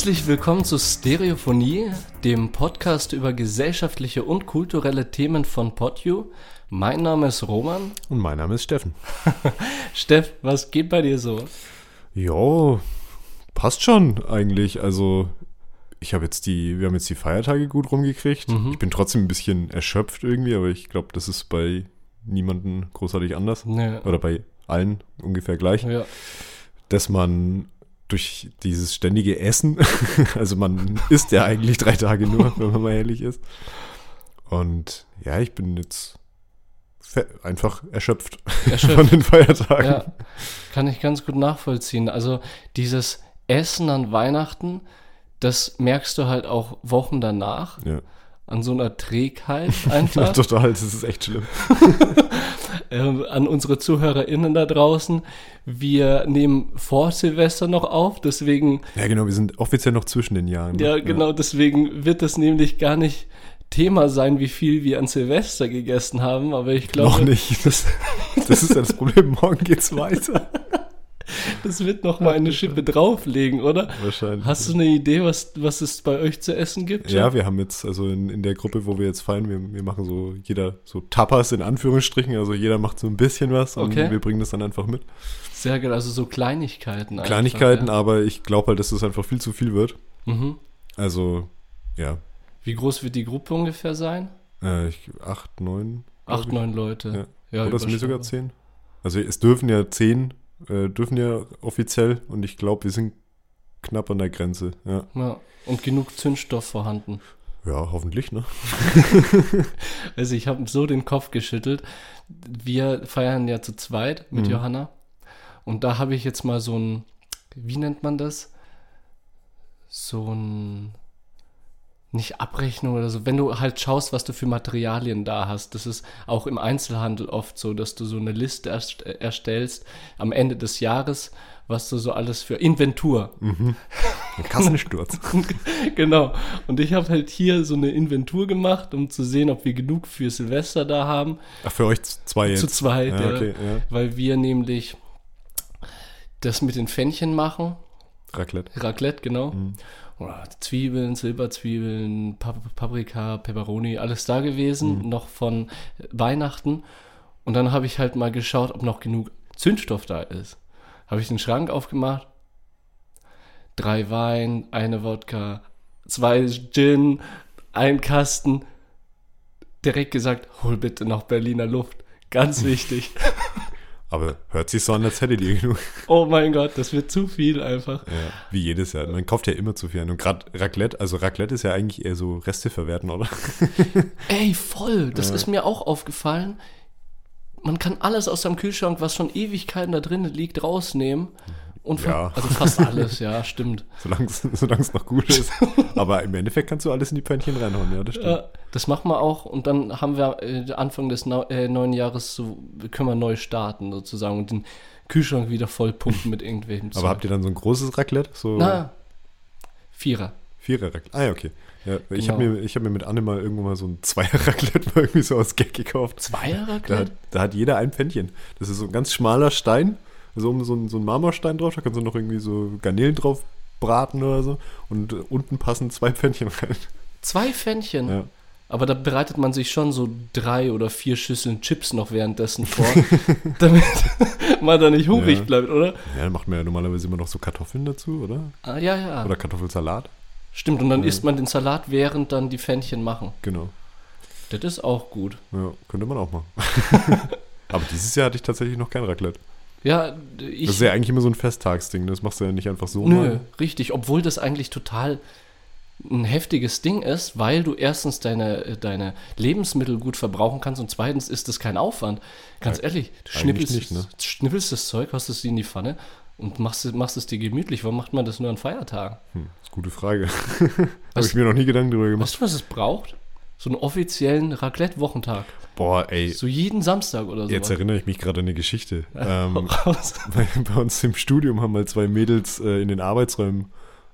Herzlich willkommen zu Stereophonie, dem Podcast über gesellschaftliche und kulturelle Themen von PodU. Mein Name ist Roman. Und mein Name ist Steffen. Steff, was geht bei dir so? Ja, passt schon eigentlich. Also, ich habe jetzt die, wir haben jetzt die Feiertage gut rumgekriegt. Mhm. Ich bin trotzdem ein bisschen erschöpft irgendwie, aber ich glaube, das ist bei niemandem großartig anders. Nee. Oder bei allen ungefähr gleich. Ja. Dass man durch dieses ständige Essen, also man isst ja eigentlich drei Tage nur, wenn man mal ehrlich ist. Und ja, ich bin jetzt einfach erschöpft, Erschöpft. von den Feiertagen. ja, kann ich ganz gut nachvollziehen. Also dieses Essen an Weihnachten, das merkst du halt auch Wochen danach Ja. An so einer Trägheit Ja, einfach. total, das ist echt schlimm. ähm, an unsere ZuhörerInnen da draußen. Wir nehmen vor Silvester noch auf, deswegen Ja, genau, wir sind offiziell noch zwischen den Jahren. ne? Ja, genau, deswegen wird es nämlich gar nicht Thema sein, wie viel wir an Silvester gegessen haben, aber ich glaube, Noch nicht. Das, das ist ja das Problem. Morgen geht's weiter. das wird noch mal eine Schippe drauflegen, oder? Wahrscheinlich. Hast du eine Idee, was, was es bei euch zu essen gibt? ja, wir haben jetzt, also in, in der Gruppe, wo wir jetzt feiern, wir, wir machen so jeder so Tapas in Anführungsstrichen, also jeder macht so ein bisschen was und Okay. wir bringen das dann einfach mit. Sehr geil, also so Kleinigkeiten. einfach, Kleinigkeiten, ja. aber ich glaube halt, dass das einfach viel zu viel wird. Mhm. Also, ja, Wie groß wird die Gruppe ungefähr sein? äh, ich, acht, neun. Acht, neun Leute. Ja. Oder sind wir sogar zehn? Also es dürfen ja zehn, äh, dürfen ja offiziell und ich glaube, wir sind knapp an der Grenze. Ja, Ja. Und genug Zündstoff vorhanden. ja hoffentlich, ne? Also ich habe so den Kopf geschüttelt. Wir feiern ja zu zweit mit Mhm. Johanna. Und da habe ich jetzt mal so ein, wie nennt man das? So ein, nicht Abrechnung oder so. Wenn du halt schaust, was du für Materialien da hast. Das ist auch im Einzelhandel oft so, dass du so eine Liste erst, erstellst am Ende des Jahres, was du so alles für Inventur. Ein Kassensturz. genau. Und ich habe halt hier so eine Inventur gemacht, um zu sehen, ob wir genug für Silvester da haben. Ach, für euch zwei jetzt. Zu zweit, Ja, okay, ja. Weil wir nämlich das mit den Pfännchen machen. Raclette. Raclette, genau. Mhm. Oder Zwiebeln, Silberzwiebeln, Pap Paprika, Peperoni, alles da gewesen, Mhm. noch von Weihnachten. Und dann habe ich halt mal geschaut, ob noch genug Zündstoff da ist. Habe ich den Schrank aufgemacht. Drei Wein, eine Wodka, zwei Gin, ein Kasten. Direkt gesagt, hol bitte noch Berliner Luft. Ganz wichtig. Aber hört sich so an, als hättet ihr genug. oh mein Gott, das wird zu viel einfach. Ja, wie jedes Jahr. Man kauft ja immer zu viel. Und gerade Raclette, also Raclette ist ja eigentlich eher so Reste verwerten, oder? Ey, voll. Das Ja. ist mir auch aufgefallen. Man kann alles aus dem Kühlschrank, was schon Ewigkeiten da drin liegt, rausnehmen. Und Ja. also fast alles, ja, stimmt. Solange es solange es noch gut ist. Aber im Endeffekt kannst du alles in die Pfännchen reinhauen, ja, das stimmt. Ja, das machen wir auch und dann haben wir äh, Anfang des Nau- äh, neuen Jahres so, können wir neu starten sozusagen und den Kühlschrank wieder voll pumpen mit irgendwelchen Aber habt ihr dann so ein großes Raclette? So Na, Vierer. Vierer Raclette. Ah, ja, okay. Ja, Ich Genau. habe mir, ich hab mir mit Anne mal irgendwo mal so ein Zweier-Raclette mal irgendwie so aus Gag gekauft. Zweier Da Raclette? hat, da hat jeder ein Pfännchen. Das ist so ein ganz schmaler Stein, also um so ein, so ein Marmorstein drauf, da kannst du noch irgendwie so Garnelen drauf braten oder so. Und äh, unten passen zwei Pfännchen rein. Zwei Pfännchen. Ja. Aber da bereitet man sich schon so drei oder vier Schüsseln Chips noch währenddessen vor, damit man da nicht hungrig Ja. bleibt, oder? ja, dann macht man ja normalerweise immer noch so Kartoffeln dazu, oder? Ah, ja, ja. Oder Kartoffelsalat. Stimmt, und dann Ja. isst man den Salat, während dann die Pfännchen machen. Genau. Das ist auch gut. Ja, könnte man auch machen. Aber dieses Jahr hatte ich tatsächlich noch kein Raclette. Ja, ich. das ist ja eigentlich immer so ein Festtagsding. Das machst du ja nicht einfach so Nö, mal. richtig. Obwohl das eigentlich total ein heftiges Ding ist, weil du erstens deine, deine Lebensmittel gut verbrauchen kannst und zweitens ist das kein Aufwand. Ganz Ja, ehrlich, du schnippelst, nicht, ne? schnippelst das Zeug, hast es in die Pfanne und machst, es- machst es dir gemütlich. Warum macht man das nur an Feiertagen? Hm, ist eine gute Frage. Habe ich mir noch nie Gedanken drüber gemacht. Weißt du, was es braucht? So einen offiziellen Raclette-Wochentag. Boah, ey. So jeden Samstag oder so. Jetzt erinnere ich mich gerade an eine Geschichte. Ähm, bei, bei uns im Studium haben mal zwei Mädels äh, in den Arbeitsräumen,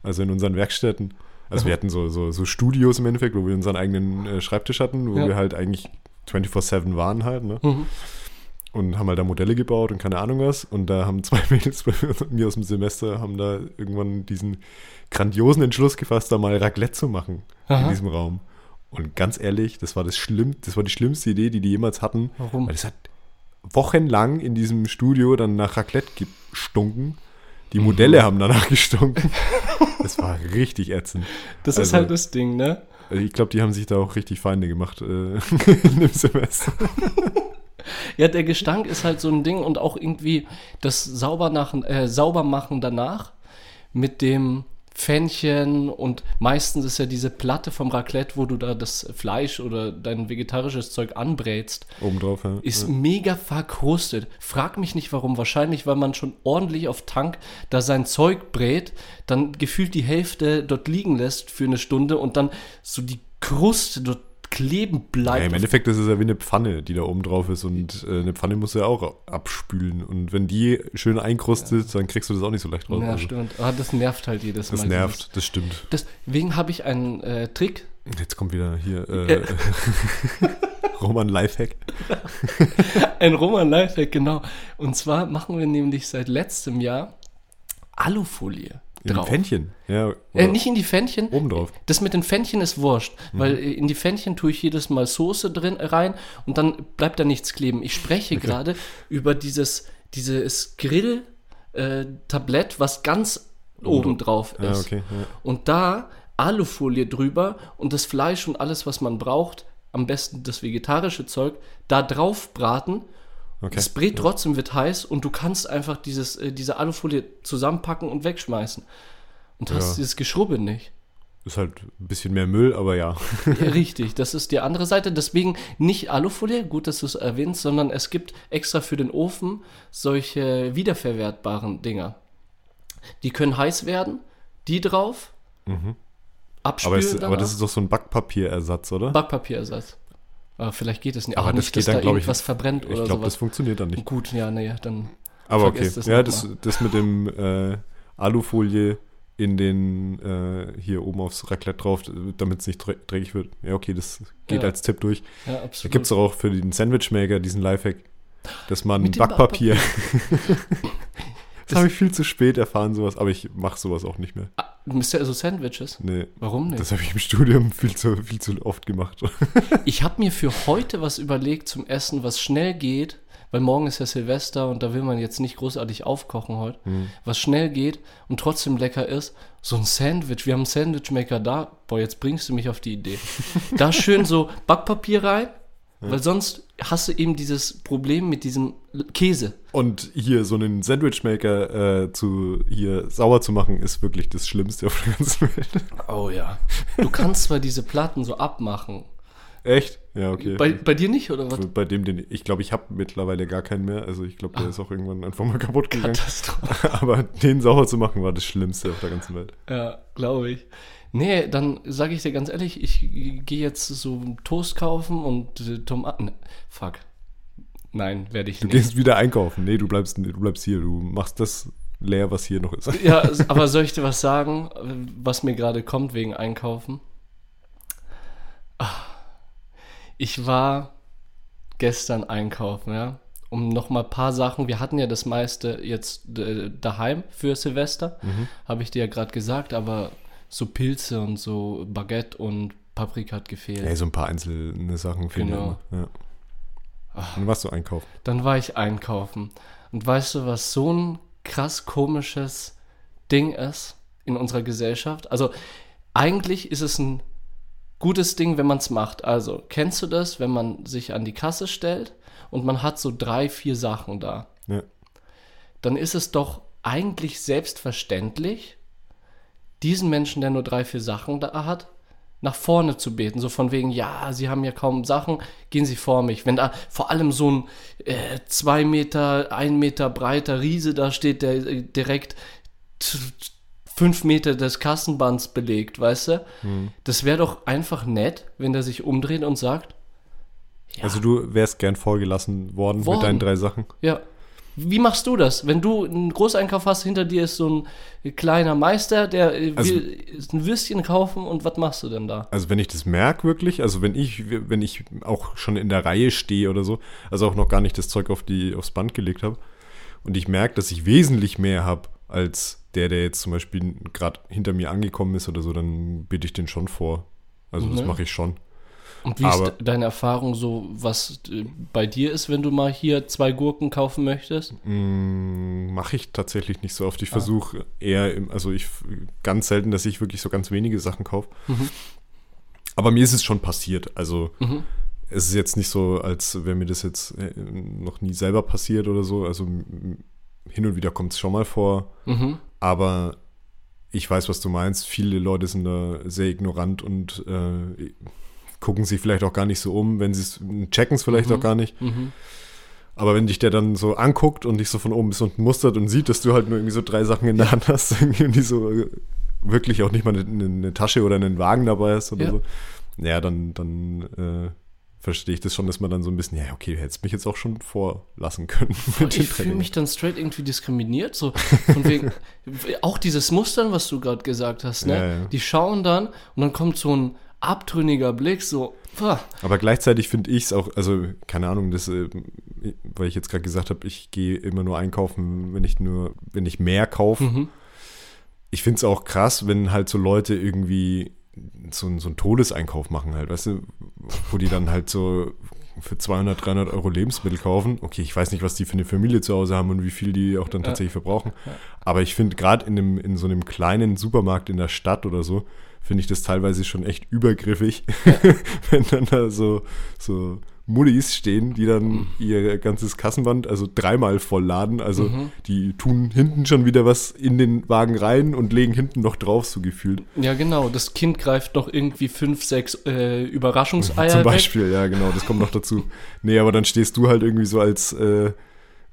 also in unseren Werkstätten, also wir hatten so, so, so Studios im Endeffekt, wo wir unseren eigenen äh, Schreibtisch hatten, wo Ja. wir halt eigentlich 24-7 waren halt, ne? Mhm. und haben halt da Modelle gebaut und keine Ahnung was. Und da haben zwei Mädels bei mir aus dem Semester haben da irgendwann diesen grandiosen Entschluss gefasst, da mal Raclette zu machen Aha. in diesem Raum. Und ganz ehrlich, das war das schlimm, das war die schlimmste Idee, die die jemals hatten. Warum? Weil es hat wochenlang in diesem Studio dann nach Raclette gestunken. Die Modelle haben danach gestunken. Das war richtig ätzend. Das ist Also- halt das Ding, ne? Also Ich glaube, die haben sich da auch richtig Feinde gemacht äh, in dem Semester. Ja, der Gestank ist halt so ein Ding und auch irgendwie das Saubermachen, äh, Saubermachen danach mit dem Pfännchen und meistens ist ja diese Platte vom Raclette, wo du da das Fleisch oder dein vegetarisches Zeug anbrätst, Obendrauf, ja. ist mega verkrustet. Frag mich nicht warum. Wahrscheinlich, weil man schon ordentlich auf Tank da sein Zeug brät, dann gefühlt die Hälfte dort liegen lässt für eine Stunde und dann so die Kruste dort kleben Ja, bleibt. Im Endeffekt ist es ja wie eine Pfanne, die da oben drauf ist und äh, eine Pfanne muss ja auch abspülen und wenn die schön einkrustet, dann kriegst du das auch nicht so leicht raus. ja, Also, stimmt. Aber das nervt halt jedes das Mal. nervt, das stimmt. Deswegen habe ich einen äh, Trick. Jetzt kommt wieder hier äh, Roman Lifehack. Ein Roman Lifehack, genau. Und zwar machen wir nämlich seit letztem Jahr Alufolie In drauf. Pfännchen. Ja, Äh, nicht in die Pfännchen. obendrauf. Das mit den Pfännchen ist wurscht, Mhm. weil äh, in die Pfännchen tue ich jedes Mal Soße drin äh, rein und dann bleibt da nichts kleben. Ich spreche gerade über dieses, dieses Grill-Tablett, was ganz oben drauf ist. Ja, okay. Ja. Und da Alufolie drüber und das Fleisch und alles, was man braucht, am besten das vegetarische Zeug, da drauf braten. Okay. Das brät trotzdem wird heiß und du kannst einfach dieses, äh, diese Alufolie zusammenpacken und wegschmeißen. Und hast Ja. dieses Geschrubbe nicht. Ist halt ein bisschen mehr Müll, aber ja. Ja, Richtig, das ist die andere Seite. Deswegen nicht Alufolie, gut, dass du es erwähnst, sondern es gibt extra für den Ofen solche wiederverwertbaren Dinger. Die können heiß werden, die drauf, Aber, abspülen es, aber das ist doch so ein Backpapierersatz, oder? Backpapierersatz. Aber vielleicht geht es nicht. Aber Aber das nicht, geht dass dann, da glaub ich, irgendwas verbrennt ich oder glaube, das funktioniert dann nicht. Gut, ja, nee, dann. Aber okay. das ja, das, das mit dem äh, Alufolie in den äh, hier oben aufs Raclette drauf, damit es nicht dreckig wird. Ja, okay, das geht Ja. als Tipp durch. Ja, Da absolut. gibt es auch für den Sandwichmaker diesen Lifehack, dass man dem Backpapier. das habe ich viel zu spät erfahren, sowas, aber ich mache sowas auch nicht mehr. Ah, also Sandwiches? Nee, Warum nicht? das habe ich im Studium viel zu, viel zu oft gemacht. Ich habe mir für heute was überlegt zum Essen, was schnell geht, weil morgen ist ja Silvester und da will man jetzt nicht großartig aufkochen heute. Hm. Was schnell geht und trotzdem lecker ist, so ein Sandwich. Wir haben einen Sandwichmaker da. Boah, jetzt bringst du mich auf die Idee. Da schön so Backpapier rein, weil sonst hast du eben dieses Problem mit diesem Käse. Und hier so einen Sandwichmaker äh, zu hier sauer zu machen, ist wirklich das Schlimmste auf der ganzen Welt. Oh ja. Du kannst zwar diese Platten so abmachen. Echt? Ja, okay. Bei, bei dir nicht, oder was? Bei dem, den ich glaube, ich habe mittlerweile gar keinen mehr. Also ich glaube, der ist auch irgendwann einfach mal kaputt gegangen. Katastrophe. Aber den sauer zu machen, war das Schlimmste auf der ganzen Welt. Ja, glaube ich. Nee, dann sage ich dir ganz ehrlich, ich gehe jetzt so Toast kaufen und äh, Tomaten. Fuck. Nein, werde ich Du nicht. gehst wieder einkaufen. Nee, du bleibst, du bleibst hier. Du machst das leer, was hier noch ist. Ja, aber soll ich dir was sagen, was mir gerade kommt wegen Einkaufen? Ah, Ich war gestern einkaufen, ja, um noch mal ein paar Sachen. Wir hatten ja das meiste jetzt daheim für Silvester, habe ich dir ja gerade gesagt, aber so Pilze und so Baguette und Paprika hat gefehlt. Ja, so ein paar einzelne Sachen fehlen Genau. immer. Ja. Dann warst du einkaufen. Dann war ich einkaufen. Und weißt du, was so ein krass komisches Ding ist in unserer Gesellschaft? Also eigentlich ist es ein gutes Ding, wenn man es macht. Also kennst du das, wenn man sich an die Kasse stellt und man hat so drei, vier Sachen da? Ja. Dann ist es doch eigentlich selbstverständlich, diesen Menschen, der nur drei, vier Sachen da hat, nach vorne zu beten. So von wegen, ja, sie haben ja kaum Sachen, gehen sie vor mich. Wenn da vor allem so ein äh, zwei Meter, ein Meter breiter Riese da steht, der äh, direkt fünf Meter des Kassenbands belegt, weißt du? Das wäre doch einfach nett, wenn der sich umdreht und sagt, ja, Also du wärst gern vorgelassen worden, Worden. mit deinen drei Sachen. ja, Wie machst du das? Wenn du einen Großeinkauf hast, hinter dir ist so ein kleiner Meister, der Also- will ein Würstchen kaufen und was machst du denn da? Also wenn ich das merke wirklich, also wenn ich, wenn ich auch schon in der Reihe stehe oder so, also auch noch gar nicht das Zeug auf die, aufs Band gelegt habe und ich merke, dass ich wesentlich mehr habe als der, der jetzt zum Beispiel gerade hinter mir angekommen ist oder so, dann bitte ich den schon vor. Also das Mhm. mache ich schon. Und wie Aber- ist de- deine Erfahrung so, was äh, bei dir ist, wenn du mal hier zwei Gurken kaufen möchtest? Mm, Mache ich tatsächlich nicht so oft. Ah. Ich versuche eher, im, also ich ganz selten, dass ich wirklich so ganz wenige Sachen kaufe. Mhm. Aber mir ist es schon passiert. Also Mhm. es ist jetzt nicht so, als wäre mir das jetzt äh, noch nie selber passiert oder so. Also hin und wieder kommt es schon mal vor. Mhm. Aber ich weiß, was du meinst. Viele Leute sind da sehr ignorant und äh, gucken sich vielleicht auch gar nicht so um, wenn sie es checken es vielleicht Mhm. auch gar nicht. Mhm. Aber wenn dich der dann so anguckt und dich so von oben bis unten mustert und sieht, dass du halt nur irgendwie so drei Sachen in der Hand hast irgendwie so äh, wirklich auch nicht mal eine, eine Tasche oder einen Wagen dabei hast oder Ja. so, ja, dann, dann äh, verstehe ich das schon, dass man dann so ein bisschen, ja, okay, du hättest mich jetzt auch schon vorlassen können. Ich fühle mich dann straight irgendwie diskriminiert, so von wegen, auch dieses Mustern, was du gerade gesagt hast, ne? Ja, ja. Die schauen dann und dann kommt so ein abtrünniger Blick, so, pah, Aber gleichzeitig finde ich es auch, also keine Ahnung, das, äh, weil ich jetzt gerade gesagt habe, ich gehe immer nur einkaufen, wenn ich nur, wenn ich mehr kaufe. mhm. ich finde es auch krass, wenn halt so Leute irgendwie so, so einen Todeseinkauf machen halt, weißt du, wo die dann halt so für 200, 300 Euro Lebensmittel kaufen. Okay, ich weiß nicht, was die für eine Familie zu Hause haben und wie viel die auch dann Ja. tatsächlich verbrauchen. Ja. Aber ich finde gerade in, in so einem kleinen Supermarkt in der Stadt oder so, finde ich das teilweise schon echt übergriffig, wenn dann da so, so Mullis stehen, die dann ihr ganzes Kassenband, also dreimal vollladen. Also Mhm. die tun hinten schon wieder was in den Wagen rein und legen hinten noch drauf, so gefühlt. Ja, genau. Das Kind greift noch irgendwie fünf, sechs äh, Überraschungseier Zum weg. Beispiel, ja, genau, das kommt noch dazu. Nee, aber dann stehst du halt irgendwie so als äh,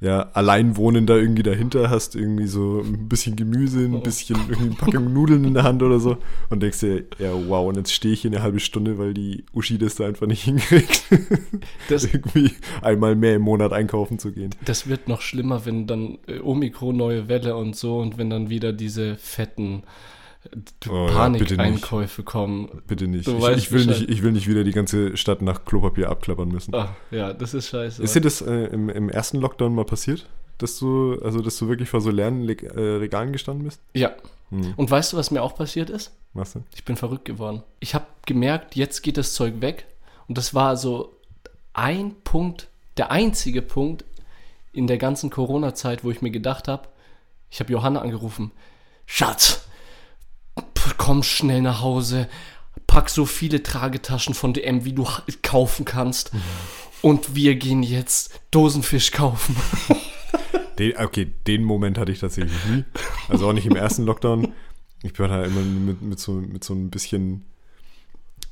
ja, Alleinwohnender irgendwie dahinter, hast irgendwie so ein bisschen Gemüse, ein bisschen irgendwie eine Packung Nudeln in der Hand oder so und denkst dir, ja, wow, und jetzt stehe ich hier eine halbe Stunde, weil die Uschi das da einfach nicht hinkriegt, Das, irgendwie einmal mehr im Monat einkaufen zu gehen. das wird noch schlimmer, wenn dann äh, Omikron neue Welle und so und wenn dann wieder diese fetten Oh ja, Panikeinkäufe kommen. Bitte nicht. Ich, ich, will nicht. ich will nicht wieder die ganze Stadt nach Klopapier abklappern müssen. Ah, ja, das ist scheiße. Ist dir das äh, im, im ersten Lockdown mal passiert? Dass du, also dass du wirklich vor so leeren Leg- äh, Regalen gestanden bist? ja. Hm. Und weißt du, was mir auch passiert ist? Was denn? Ich bin verrückt geworden. Ich habe gemerkt, jetzt geht das Zeug weg. Und das war so ein Punkt, der einzige Punkt in der ganzen Corona-Zeit, wo ich mir gedacht habe, ich habe Johanna angerufen, Schatz, komm schnell nach Hause, pack so viele Tragetaschen von DM, wie du kaufen kannst. Und wir gehen jetzt Dosenfisch kaufen. Den, okay, den Moment hatte ich tatsächlich nie. Also auch nicht im ersten Lockdown. Ich bin halt immer mit, mit, so, mit so ein bisschen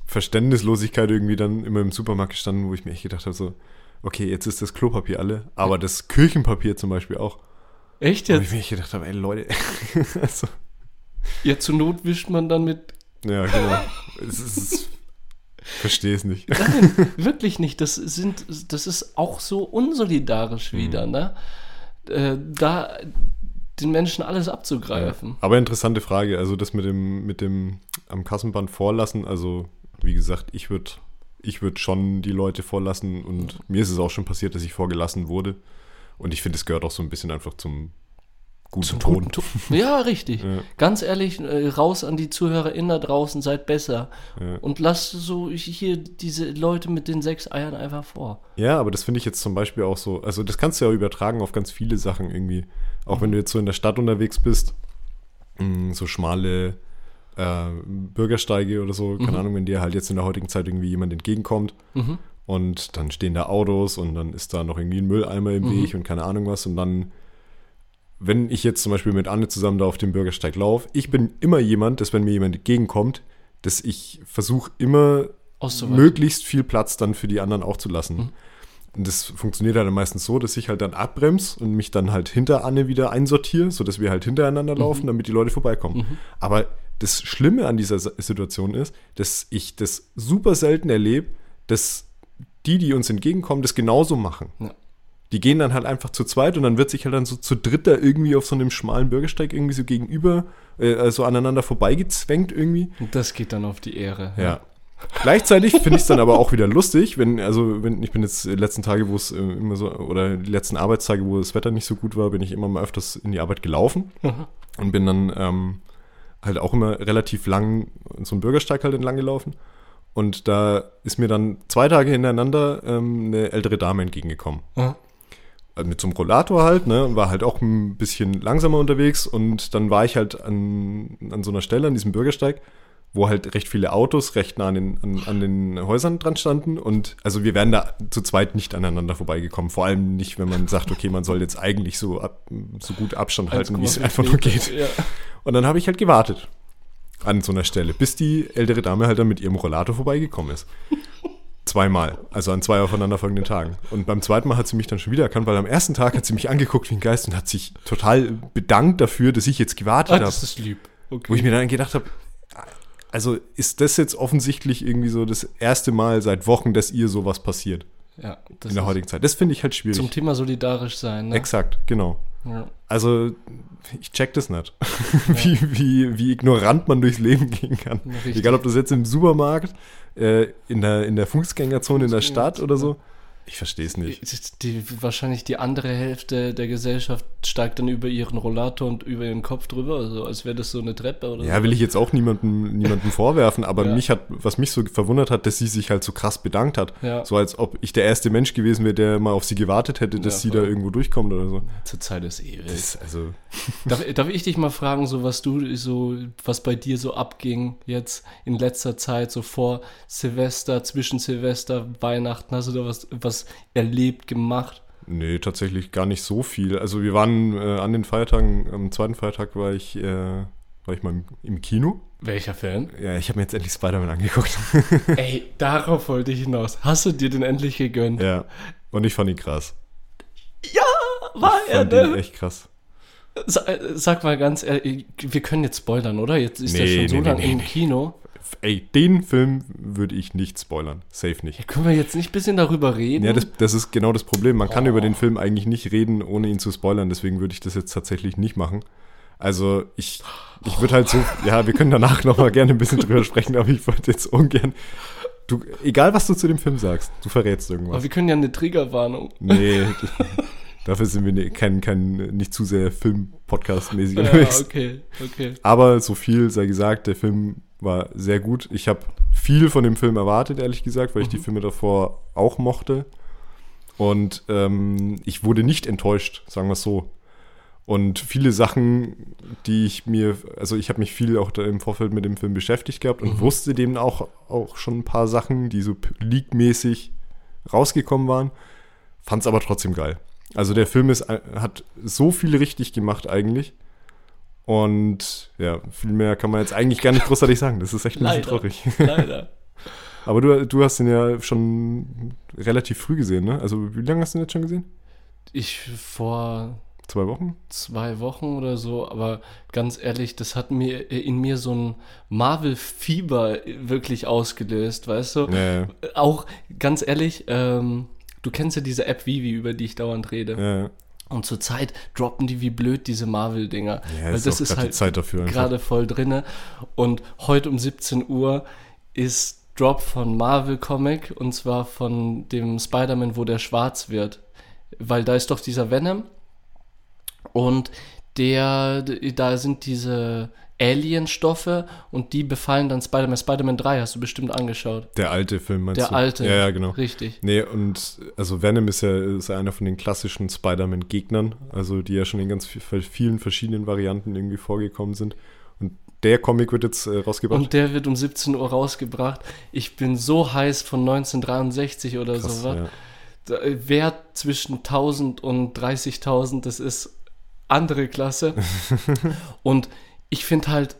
Verständnislosigkeit irgendwie dann immer im Supermarkt gestanden, wo ich mir echt gedacht habe, so, okay, jetzt ist das Klopapier alle, aber das Küchenpapier zum Beispiel auch. Echt Wo ich jetzt? mir echt gedacht habe, ey Leute, also, Ja, zur Not wischt man dann mit ja, genau. Es ist, verstehe es nicht. Nein, wirklich nicht. Das sind, das ist auch so unsolidarisch wieder, ne? Äh, da den Menschen alles abzugreifen. Aber interessante Frage, also das mit dem, mit dem am Kassenband vorlassen, also wie gesagt, ich würde ich würd schon die Leute vorlassen und mir ist es auch schon passiert, dass ich vorgelassen wurde. Und ich finde, es gehört auch so ein bisschen einfach zum guten Ton. Ton. Ja, richtig. Ja. Ganz ehrlich, äh, raus an die ZuhörerInnen da draußen, seid besser. Ja. Und lasst so hier diese Leute mit den sechs Eiern einfach vor. Ja, aber das finde ich jetzt zum Beispiel auch so, also das kannst du ja übertragen auf ganz viele Sachen irgendwie. Auch wenn du jetzt so in der Stadt unterwegs bist, mh, so schmale äh, Bürgersteige oder so, keine Ahnung, wenn dir halt jetzt in der heutigen Zeit irgendwie jemand entgegenkommt Mhm. und dann stehen da Autos und dann ist da noch irgendwie ein Mülleimer im Mhm. Weg und keine Ahnung was und dann, wenn ich jetzt zum Beispiel mit Anne zusammen da auf dem Bürgersteig laufe, ich bin immer jemand, dass wenn mir jemand entgegenkommt, dass ich versuche immer möglichst viel Platz dann für die anderen auch zu lassen. Mhm. Und das funktioniert halt meistens so, dass ich halt dann abbremse und mich dann halt hinter Anne wieder einsortiere, sodass wir halt hintereinander laufen, damit die Leute vorbeikommen. Mhm. Aber das Schlimme an dieser Situation ist, dass ich das super selten erlebe, dass die, die uns entgegenkommen, das genauso machen. Ja. Die gehen dann halt einfach zu zweit und dann wird sich halt dann so zu dritter irgendwie auf so einem schmalen Bürgersteig irgendwie so gegenüber, äh, also aneinander vorbeigezwängt irgendwie. Und das geht dann auf die Ehre. Ja. Gleichzeitig finde ich es dann aber auch wieder lustig, wenn, also wenn, ich bin jetzt die letzten Tage, wo es äh, immer so, oder die letzten Arbeitstage, wo das Wetter nicht so gut war, bin ich immer mal öfters in die Arbeit gelaufen und bin dann ähm, halt auch immer relativ lang so einen Bürgersteig halt entlang gelaufen. Und da ist mir dann zwei Tage hintereinander ähm, eine ältere Dame entgegengekommen. Ja. Also mit so einem Rollator halt, ne, und war halt auch ein bisschen langsamer unterwegs. Und dann war ich halt an, an so einer Stelle, an diesem Bürgersteig, wo halt recht viele Autos recht nah an den, an, an den Häusern dran standen. Und also wir wären da zu zweit nicht aneinander vorbeigekommen. Vor allem nicht, wenn man sagt, okay, man soll jetzt eigentlich so, ab, so gut Abstand halten, wie es 1,5 einfach nur geht. Ja. Und dann habe ich halt gewartet an so einer Stelle, bis die ältere Dame halt dann mit ihrem Rollator vorbeigekommen ist. Zweimal, also an zwei aufeinanderfolgenden Tagen. Und beim zweiten Mal hat sie mich dann schon wieder erkannt, weil am ersten Tag hat sie mich angeguckt wie ein Geist und hat sich total bedankt dafür, dass ich jetzt gewartet Ah, habe. das ist lieb. Okay. Wo ich mir dann gedacht habe, also ist das jetzt offensichtlich irgendwie so das erste Mal seit Wochen, dass ihr sowas passiert ja, das in der heutigen Zeit. Das finde ich halt schwierig. zum Thema solidarisch sein. Ne? Exakt, genau. Ja. Also, ich check das nicht. wie, wie, wie ignorant man durchs Leben gehen kann. Egal, ob das jetzt im Supermarkt, äh, in, der, in der Fußgängerzone in der Stadt oder so. Ich verstehe es nicht. Die, wahrscheinlich die andere Hälfte der Gesellschaft steigt dann über ihren Rollator und über ihren Kopf drüber, also als wäre das so eine Treppe oder Ja, so. will ich jetzt auch niemandem, niemandem vorwerfen, aber Ja. mich hat, was mich so verwundert hat, dass sie sich halt so krass bedankt hat. Ja. So als ob ich der erste Mensch gewesen wäre, der mal auf sie gewartet hätte, dass Ja, sie da irgendwo durchkommt oder so. Zurzeit ist eh. Das ist also. Darf, darf ich dich mal fragen, so was du so, was bei dir so abging jetzt in letzter Zeit, so vor Silvester, zwischen Silvester, Weihnachten, hast du da was, was erlebt, gemacht? Nee, tatsächlich gar nicht so viel. Also wir waren äh, an den Feiertagen, am zweiten Feiertag war ich, äh, war ich mal im, im Kino. Welcher Film? Ja, ich habe mir jetzt endlich Spider-Man angeguckt. Ey, darauf wollte ich hinaus. Hast du dir den endlich gegönnt? ja. Und ich fand ihn krass. Ja, war Ich er, fand ihn ne? echt krass. Sa- äh, Sag mal ganz ehrlich, wir können jetzt spoilern, oder? Jetzt ist Nee, schon so nee, lange nee, im. Kino. Ey, den Film würde ich nicht spoilern. Safe nicht. Ja, können wir jetzt nicht ein bisschen darüber reden? Ja, das, das ist genau das Problem. Man kann Oh. über den Film eigentlich nicht reden, ohne ihn zu spoilern. Deswegen würde ich das jetzt tatsächlich nicht machen. Also ich, ich würde halt so, ja, wir können danach nochmal gerne ein bisschen drüber sprechen, aber ich wollte jetzt ungern, du, egal was du zu dem Film sagst, du verrätst Aber irgendwas. wir können ja eine Triggerwarnung. Nee, dafür sind wir ne- kein, kein nicht zu sehr Film-Podcast-mäßig Ja, unterwegs. okay, okay. Aber so viel sei gesagt, der Film war sehr gut. Ich habe viel von dem Film erwartet, ehrlich gesagt, weil ich die Mhm. Filme davor auch mochte. Und ähm, ich wurde nicht enttäuscht, sagen wir es so. Und viele Sachen, die ich mir, also ich habe mich viel auch da im Vorfeld mit dem Film beschäftigt gehabt und Mhm. wusste dem auch, auch schon ein paar Sachen, die so leakmäßig rausgekommen waren, fand es aber trotzdem geil. Also der Film ist, äh, hat so viel richtig gemacht eigentlich. Und ja, viel mehr kann man jetzt eigentlich gar nicht großartig sagen. Das ist echt ein bisschen traurig. Leider. Aber du, du hast ihn ja schon relativ früh gesehen, ne? Also wie lange hast du ihn jetzt schon gesehen? Ich vor Zwei Wochen? zwei Wochen oder so, aber ganz ehrlich, das hat mir in mir so ein Marvel-Fieber wirklich ausgelöst, weißt du? Ja, ja. Auch ganz ehrlich, ähm, du kennst ja diese App Vivi, über die ich dauernd rede. ja. Und zurzeit droppen die wie blöd diese Marvel-Dinger. Ja, Weil ist das ist halt gerade voll drinne. Und heute um 17 Uhr ist Drop von Marvel Comic und zwar von dem Spider-Man, wo der schwarz wird. Weil da ist doch dieser Venom und der, da sind diese Alien-Stoffe und die befallen dann Spider-Man. Spider-Man 3 hast du bestimmt angeschaut. Der alte Film meinst Der du? alte. Ja, ja, genau. Richtig. Nee, und also Venom ist ja, ist ja einer von den klassischen Spider-Man-Gegnern, also die ja schon in ganz vi- vielen verschiedenen Varianten irgendwie vorgekommen sind. Und der Comic wird jetzt äh, rausgebracht. Und der wird um 17 Uhr rausgebracht. Ich bin so heiß von 1963 oder Krass, sowas. ja. Da- Wert zwischen 1000 und 30.000, das ist andere Klasse. und ich finde halt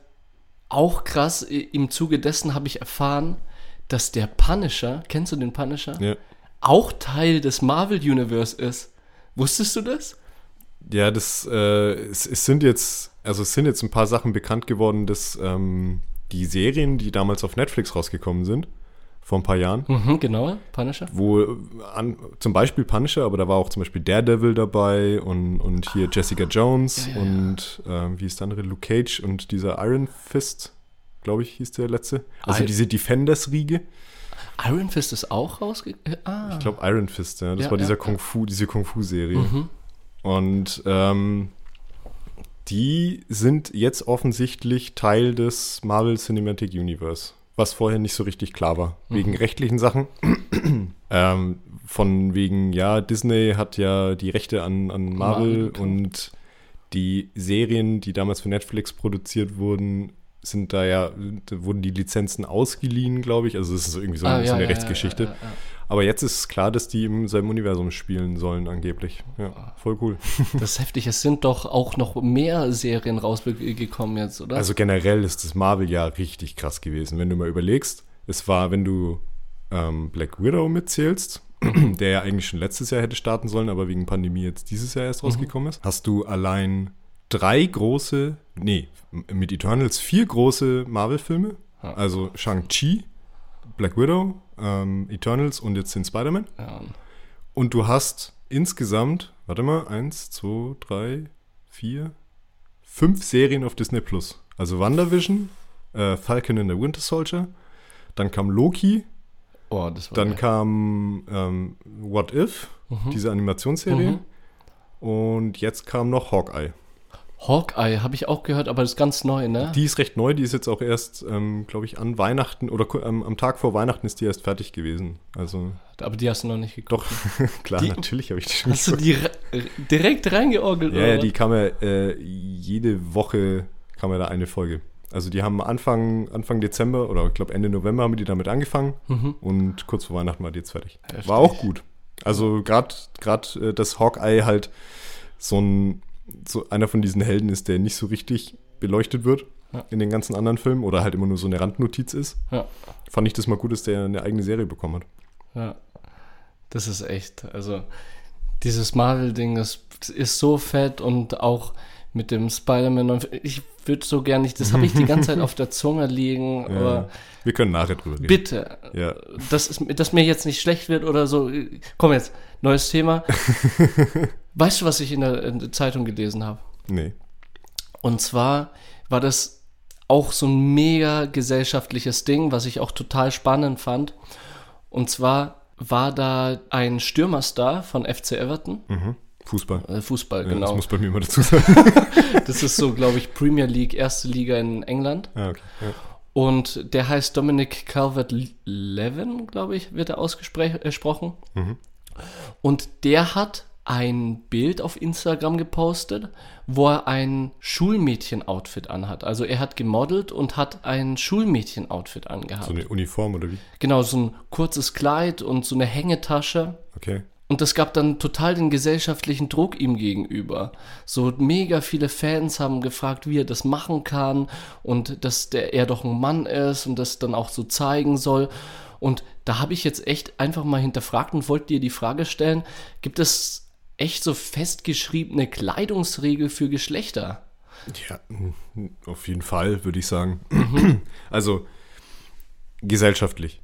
auch krass, im Zuge dessen habe ich erfahren, dass der Punisher, kennst du den Punisher? Ja. Auch Teil des Marvel Universe ist. Wusstest du das? Ja, das äh, es, es sind jetzt, also es sind jetzt ein paar Sachen bekannt geworden, dass ähm, die Serien, die damals auf Netflix rausgekommen sind, vor ein paar Jahren. Mhm, genau, Punisher. Wo an, zum Beispiel Punisher, aber da war auch zum Beispiel Daredevil dabei und, und hier Jessica Jones Ja, ja, und äh, wie ist der andere? Luke Cage und dieser Iron Fist, glaube ich, hieß der letzte. Also I- diese Defenders-Riege. Iron Fist ist auch rausgekommen. Ah. Ich glaube Iron Fist, ja. Das Ja, war dieser Kung Fu, diese Kung Fu-Serie. Mhm. Und ähm, die sind jetzt offensichtlich Teil des Marvel Cinematic Universe, was vorher nicht so richtig klar war, wegen rechtlichen Sachen. ähm, von wegen, ja, Disney hat ja die Rechte an, an Marvel Marvel und die Serien, die damals für Netflix produziert wurden, sind da ja, da wurden die Lizenzen ausgeliehen, glaube ich. Also es ist irgendwie so, Ah, so ja, eine ja, Rechtsgeschichte. Ja. Aber jetzt ist klar, dass die im selben Universum spielen sollen, angeblich. Ja, voll cool. Das ist heftig. Es sind doch auch noch mehr Serien rausgekommen jetzt, oder? Also generell ist das Marvel-Jahr richtig krass gewesen. Wenn du mal überlegst, es war, wenn du ähm, Black Widow mitzählst, der ja eigentlich schon letztes Jahr hätte starten sollen, aber wegen Pandemie jetzt dieses Jahr erst rausgekommen ist, hast du allein drei große, nee, mit Eternals vier große Marvel-Filme. Also Shang-Chi, Black Widow, ähm, Eternals und jetzt den Spider-Man. ja. Und du hast insgesamt, warte mal, eins, zwei, drei, vier, fünf Serien auf Disney Plus. Also WandaVision, äh, Falcon and the Winter Soldier, dann kam Loki, Oh, dann geil. kam ähm, What If, diese Animationsserie. Und jetzt kam noch Hawkeye. Hawkeye habe ich auch gehört, aber das ist ganz neu, ne? Die ist recht neu, die ist jetzt auch erst, ähm, glaube ich, an Weihnachten oder ähm, am Tag vor Weihnachten ist die erst fertig gewesen. Also aber die hast du noch nicht geguckt. doch, klar, Die- natürlich habe ich die schon Hast du die re direkt reingeorgelt? Ja, oder ja, die kam ja äh, jede Woche kam ja da eine Folge. Also die haben Anfang, Anfang Dezember oder ich glaube Ende November haben die damit angefangen Mhm. und kurz vor Weihnachten war die jetzt fertig. Heftig. War auch gut. Also gerade gerade äh, das Hawkeye halt so ein so einer von diesen Helden ist, der nicht so richtig beleuchtet wird Ja. in den ganzen anderen Filmen oder halt immer nur so eine Randnotiz ist. Ja. Fand ich das mal gut, dass der eine eigene Serie bekommen hat. Ja, das ist echt. Also, dieses Marvel-Ding, das ist so fett und auch mit dem Spider-Man. Ich würde so gerne nicht, das habe ich die ganze Zeit auf der Zunge liegen, Ja. Wir können nachher drüber reden. bitte, Ja. dass, dass mir jetzt nicht schlecht wird oder so. Komm jetzt, neues Thema. weißt du, was ich in der, in der Zeitung gelesen habe? Nee. Und zwar war das auch so ein mega gesellschaftliches Ding, was ich auch total spannend fand. Und zwar war da ein Stürmerstar von FC Everton, Mhm. Fußball. äh, Fußball, Ja, Das genau. muss bei mir immer dazu sein. Das ist so, glaube ich, Premier League, erste Liga in England. ah, okay. Ja. Und der heißt Dominic Calvert-Levin, glaube ich, wird er ausgesprochen. Mhm. Und der hat ein Bild auf Instagram gepostet, wo er ein Schulmädchen-Outfit anhat. Also er hat gemodelt und hat ein Schulmädchen-Outfit angehabt. So eine Uniform oder wie? Genau, so ein kurzes Kleid und so eine Hängetasche. Okay. Und das gab dann total den gesellschaftlichen Druck ihm gegenüber. So mega viele Fans haben gefragt, wie er das machen kann und dass der, er doch ein Mann ist und das dann auch so zeigen soll. Und da habe ich jetzt echt einfach mal hinterfragt und wollte dir die Frage stellen, gibt es echt so festgeschriebene Kleidungsregel für Geschlechter? Ja, mm, auf jeden Fall, würde ich sagen. Also, gesellschaftlich.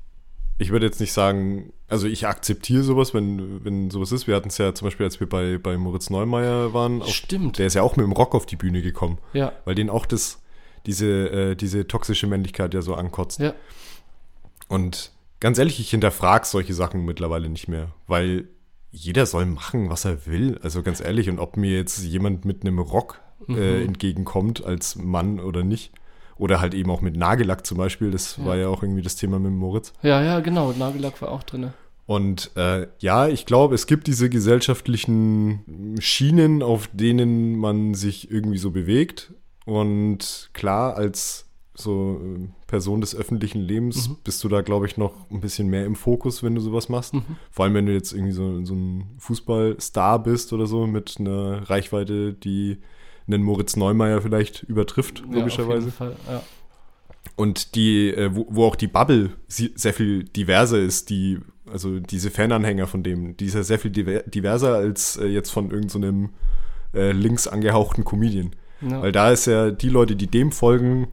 Ich würde jetzt nicht sagen, also ich akzeptiere sowas, wenn, wenn sowas ist. Wir hatten es ja zum Beispiel, als wir bei, bei Moritz Neumeier waren, auf, Stimmt. der ist ja auch mit dem Rock auf die Bühne gekommen, Ja, weil den auch das, diese, äh, diese toxische Männlichkeit ja so ankotzt. ja, Und ganz ehrlich, ich hinterfrage solche Sachen mittlerweile nicht mehr, weil jeder soll machen, was er will. Also ganz ehrlich, und ob mir jetzt jemand mit einem Rock äh, entgegenkommt als Mann oder nicht. Oder halt eben auch mit Nagellack zum Beispiel, das war ja auch irgendwie das Thema mit Moritz. ja, ja, genau. Nagellack war auch drin. Und äh, ja, ich glaube, es gibt diese gesellschaftlichen Schienen, auf denen man sich irgendwie so bewegt. Und klar, als so äh, Person des öffentlichen Lebens bist du da, glaube ich, noch ein bisschen mehr im Fokus, wenn du sowas machst. Vor allem, wenn du jetzt irgendwie so, so ein Fußballstar bist oder so mit einer Reichweite, die einen Moritz Neumeier vielleicht übertrifft, Ja, logischerweise. Fall, ja. Und die, äh, wo, wo auch die Bubble sehr viel diverser ist, die, also diese Fananhänger von dem, die ist ja sehr viel diver diverser als äh, jetzt von irgendeinem so äh, links angehauchten Comedian. Ja. Weil da ist ja die Leute, die dem folgen,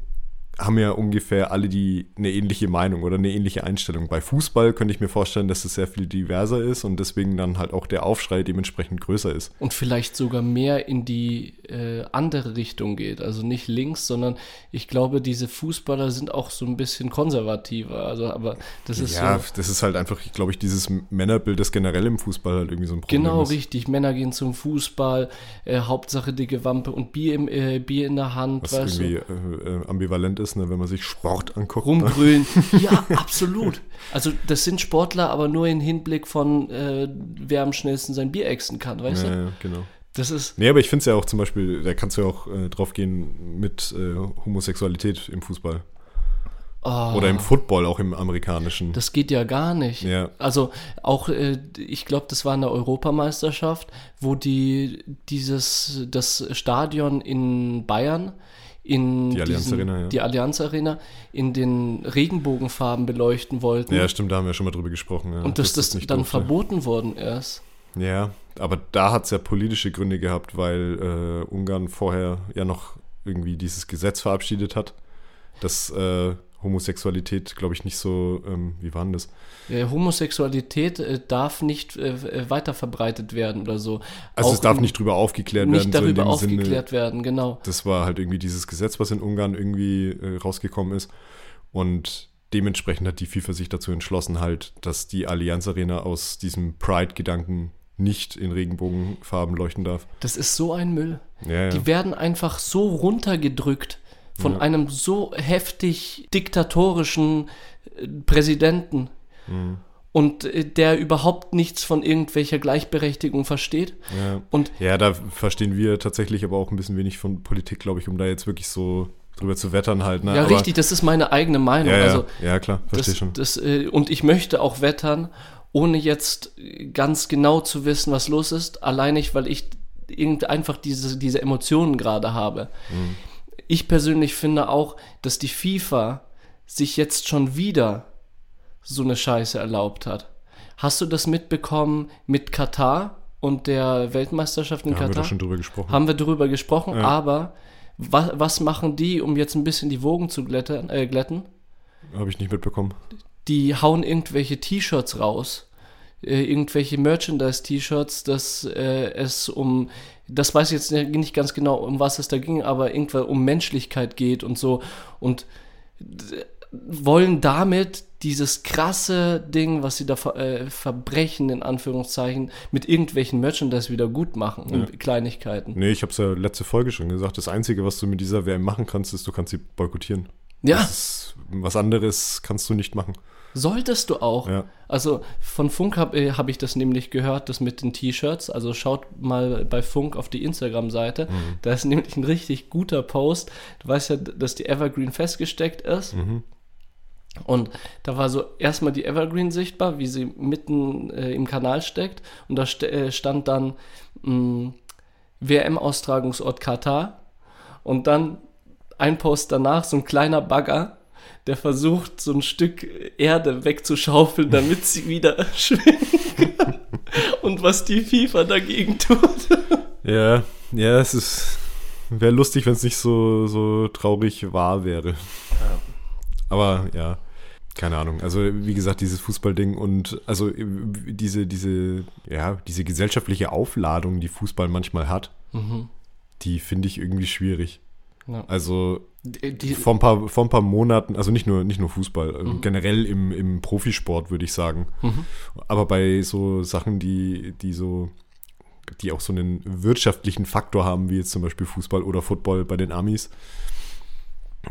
haben ja ungefähr alle die eine ähnliche Meinung oder eine ähnliche Einstellung. Bei Fußball könnte ich mir vorstellen, dass es sehr viel diverser ist und deswegen dann halt auch der Aufschrei dementsprechend größer ist. Und vielleicht sogar mehr in die äh, andere Richtung geht. Also nicht links, sondern ich glaube, diese Fußballer sind auch so ein bisschen konservativer. Also, aber das ist ja, so. das ist halt einfach, glaube ich, dieses Männerbild, das generell im Fußball halt irgendwie so ein Problem Genau, ist. richtig. Männer gehen zum Fußball, äh, Hauptsache dicke Wampe und Bier, im, äh, Bier in der Hand, Was irgendwie äh, äh, ambivalent ist, ne, wenn man sich Sport anguckt. Ne? rumbrüllen. Ja, absolut. Also das sind Sportler, aber nur im Hinblick von, äh, wer am schnellsten sein Bier exen kann, weißt Ja, du? ja, genau. Das ist, Nee, aber ich finde es ja auch zum Beispiel, da kannst du ja auch äh, drauf gehen mit äh, Homosexualität im Fußball. oh, Oder im Football, auch im amerikanischen. das geht ja gar nicht. Ja. Also auch, äh, ich glaube, das war eine Europameisterschaft, wo die dieses, das Stadion in Bayern in Die Allianz diesen- Arena, ja. die Allianz Arena in den Regenbogenfarben beleuchten wollten. ja, stimmt, da haben wir schon mal drüber gesprochen. Ja, und dass das, nicht dann durfte. verboten worden ist. Ja, aber da hat es ja politische Gründe gehabt, weil äh, Ungarn vorher ja noch irgendwie dieses Gesetz verabschiedet hat, dass äh, Homosexualität, glaube ich, nicht so, ähm, wie war denn das? Äh, Homosexualität äh, darf nicht äh, äh, weiter verbreitet werden oder so. Also Auch es darf nicht drüber aufgeklärt nicht werden, so in darüber Sinne. aufgeklärt werden, genau. Das war halt irgendwie dieses Gesetz, was in Ungarn irgendwie äh, rausgekommen ist. Und dementsprechend hat die FIFA sich dazu entschlossen, halt, dass die Allianz Arena aus diesem Pride-Gedanken nicht in Regenbogenfarben leuchten darf. Das ist so ein Müll. Ja, ja. Die werden einfach so runtergedrückt von Ja. einem so heftig diktatorischen äh, Präsidenten Mhm. und äh, der überhaupt nichts von irgendwelcher Gleichberechtigung versteht. ja. Und ja, da verstehen wir tatsächlich aber auch ein bisschen wenig von Politik, glaube ich, um da jetzt wirklich so drüber zu wettern halt. Ne? ja, aber, richtig, das ist meine eigene Meinung. Ja, ja, Also ja, klar, verstehe das, schon. das, äh, und ich möchte auch wettern, ohne jetzt ganz genau zu wissen, was los ist, allein nicht, weil ich irgend einfach diese, diese Emotionen gerade habe. Mhm. Ich persönlich finde auch, dass die FIFA sich jetzt schon wieder so eine Scheiße erlaubt hat. Hast du das mitbekommen mit Katar und der Weltmeisterschaft in Da haben wir Katar? doch schon drüber gesprochen. Haben wir drüber gesprochen, Ja. aber was, was machen die, um jetzt ein bisschen die Wogen zu glätten? Äh, glätten? Habe ich nicht mitbekommen. die hauen irgendwelche T-Shirts raus. Äh, irgendwelche Merchandise-T-Shirts, dass äh, es um, das weiß ich jetzt nicht ganz genau, um was es da ging, aber irgendwann um Menschlichkeit geht und so. Und d- wollen damit dieses krasse Ding, was sie da ver äh, verbrechen, in Anführungszeichen, mit irgendwelchen Merchandise wieder gut machen und Kleinigkeiten. Nee, ich habe es ja letzte Folge schon gesagt. Das Einzige, was du mit dieser WM machen kannst, ist, du kannst sie boykottieren. Ja, ist, was anderes kannst du nicht machen. Solltest du auch. Ja. Also von Funk habe äh, hab ich das nämlich gehört, das mit den T-Shirts. Also schaut mal bei Funk auf die Instagram-Seite. Mhm. Da ist nämlich ein richtig guter Post. Du weißt ja, dass die Evergreen festgesteckt ist. Mhm. Und da war so erstmal die Evergreen sichtbar, wie sie mitten äh, im Kanal steckt. Und da st äh, stand dann mh, WM-Austragungsort Katar. Und dann ein Post danach, so ein kleiner Bagger, der versucht, so ein Stück Erde wegzuschaufeln, damit sie wieder schwimmen kann. Und was die FIFA dagegen tut. Ja, ja, es ist. Wäre lustig, wenn es nicht so, so traurig wahr wäre. Aber ja, keine Ahnung. Also, wie gesagt, dieses Fußballding und also diese, diese, ja, diese gesellschaftliche Aufladung, die Fußball manchmal hat, Mhm. die finde ich irgendwie schwierig. Ja. Also Die, vor ein paar, vor ein paar Monaten, also nicht nur, nicht nur Fußball, äh, Mhm. generell im, im Profisport würde ich sagen. Mhm. Aber bei so Sachen, die, die so, die auch so einen wirtschaftlichen Faktor haben, wie jetzt zum Beispiel Fußball oder Football bei den Amis,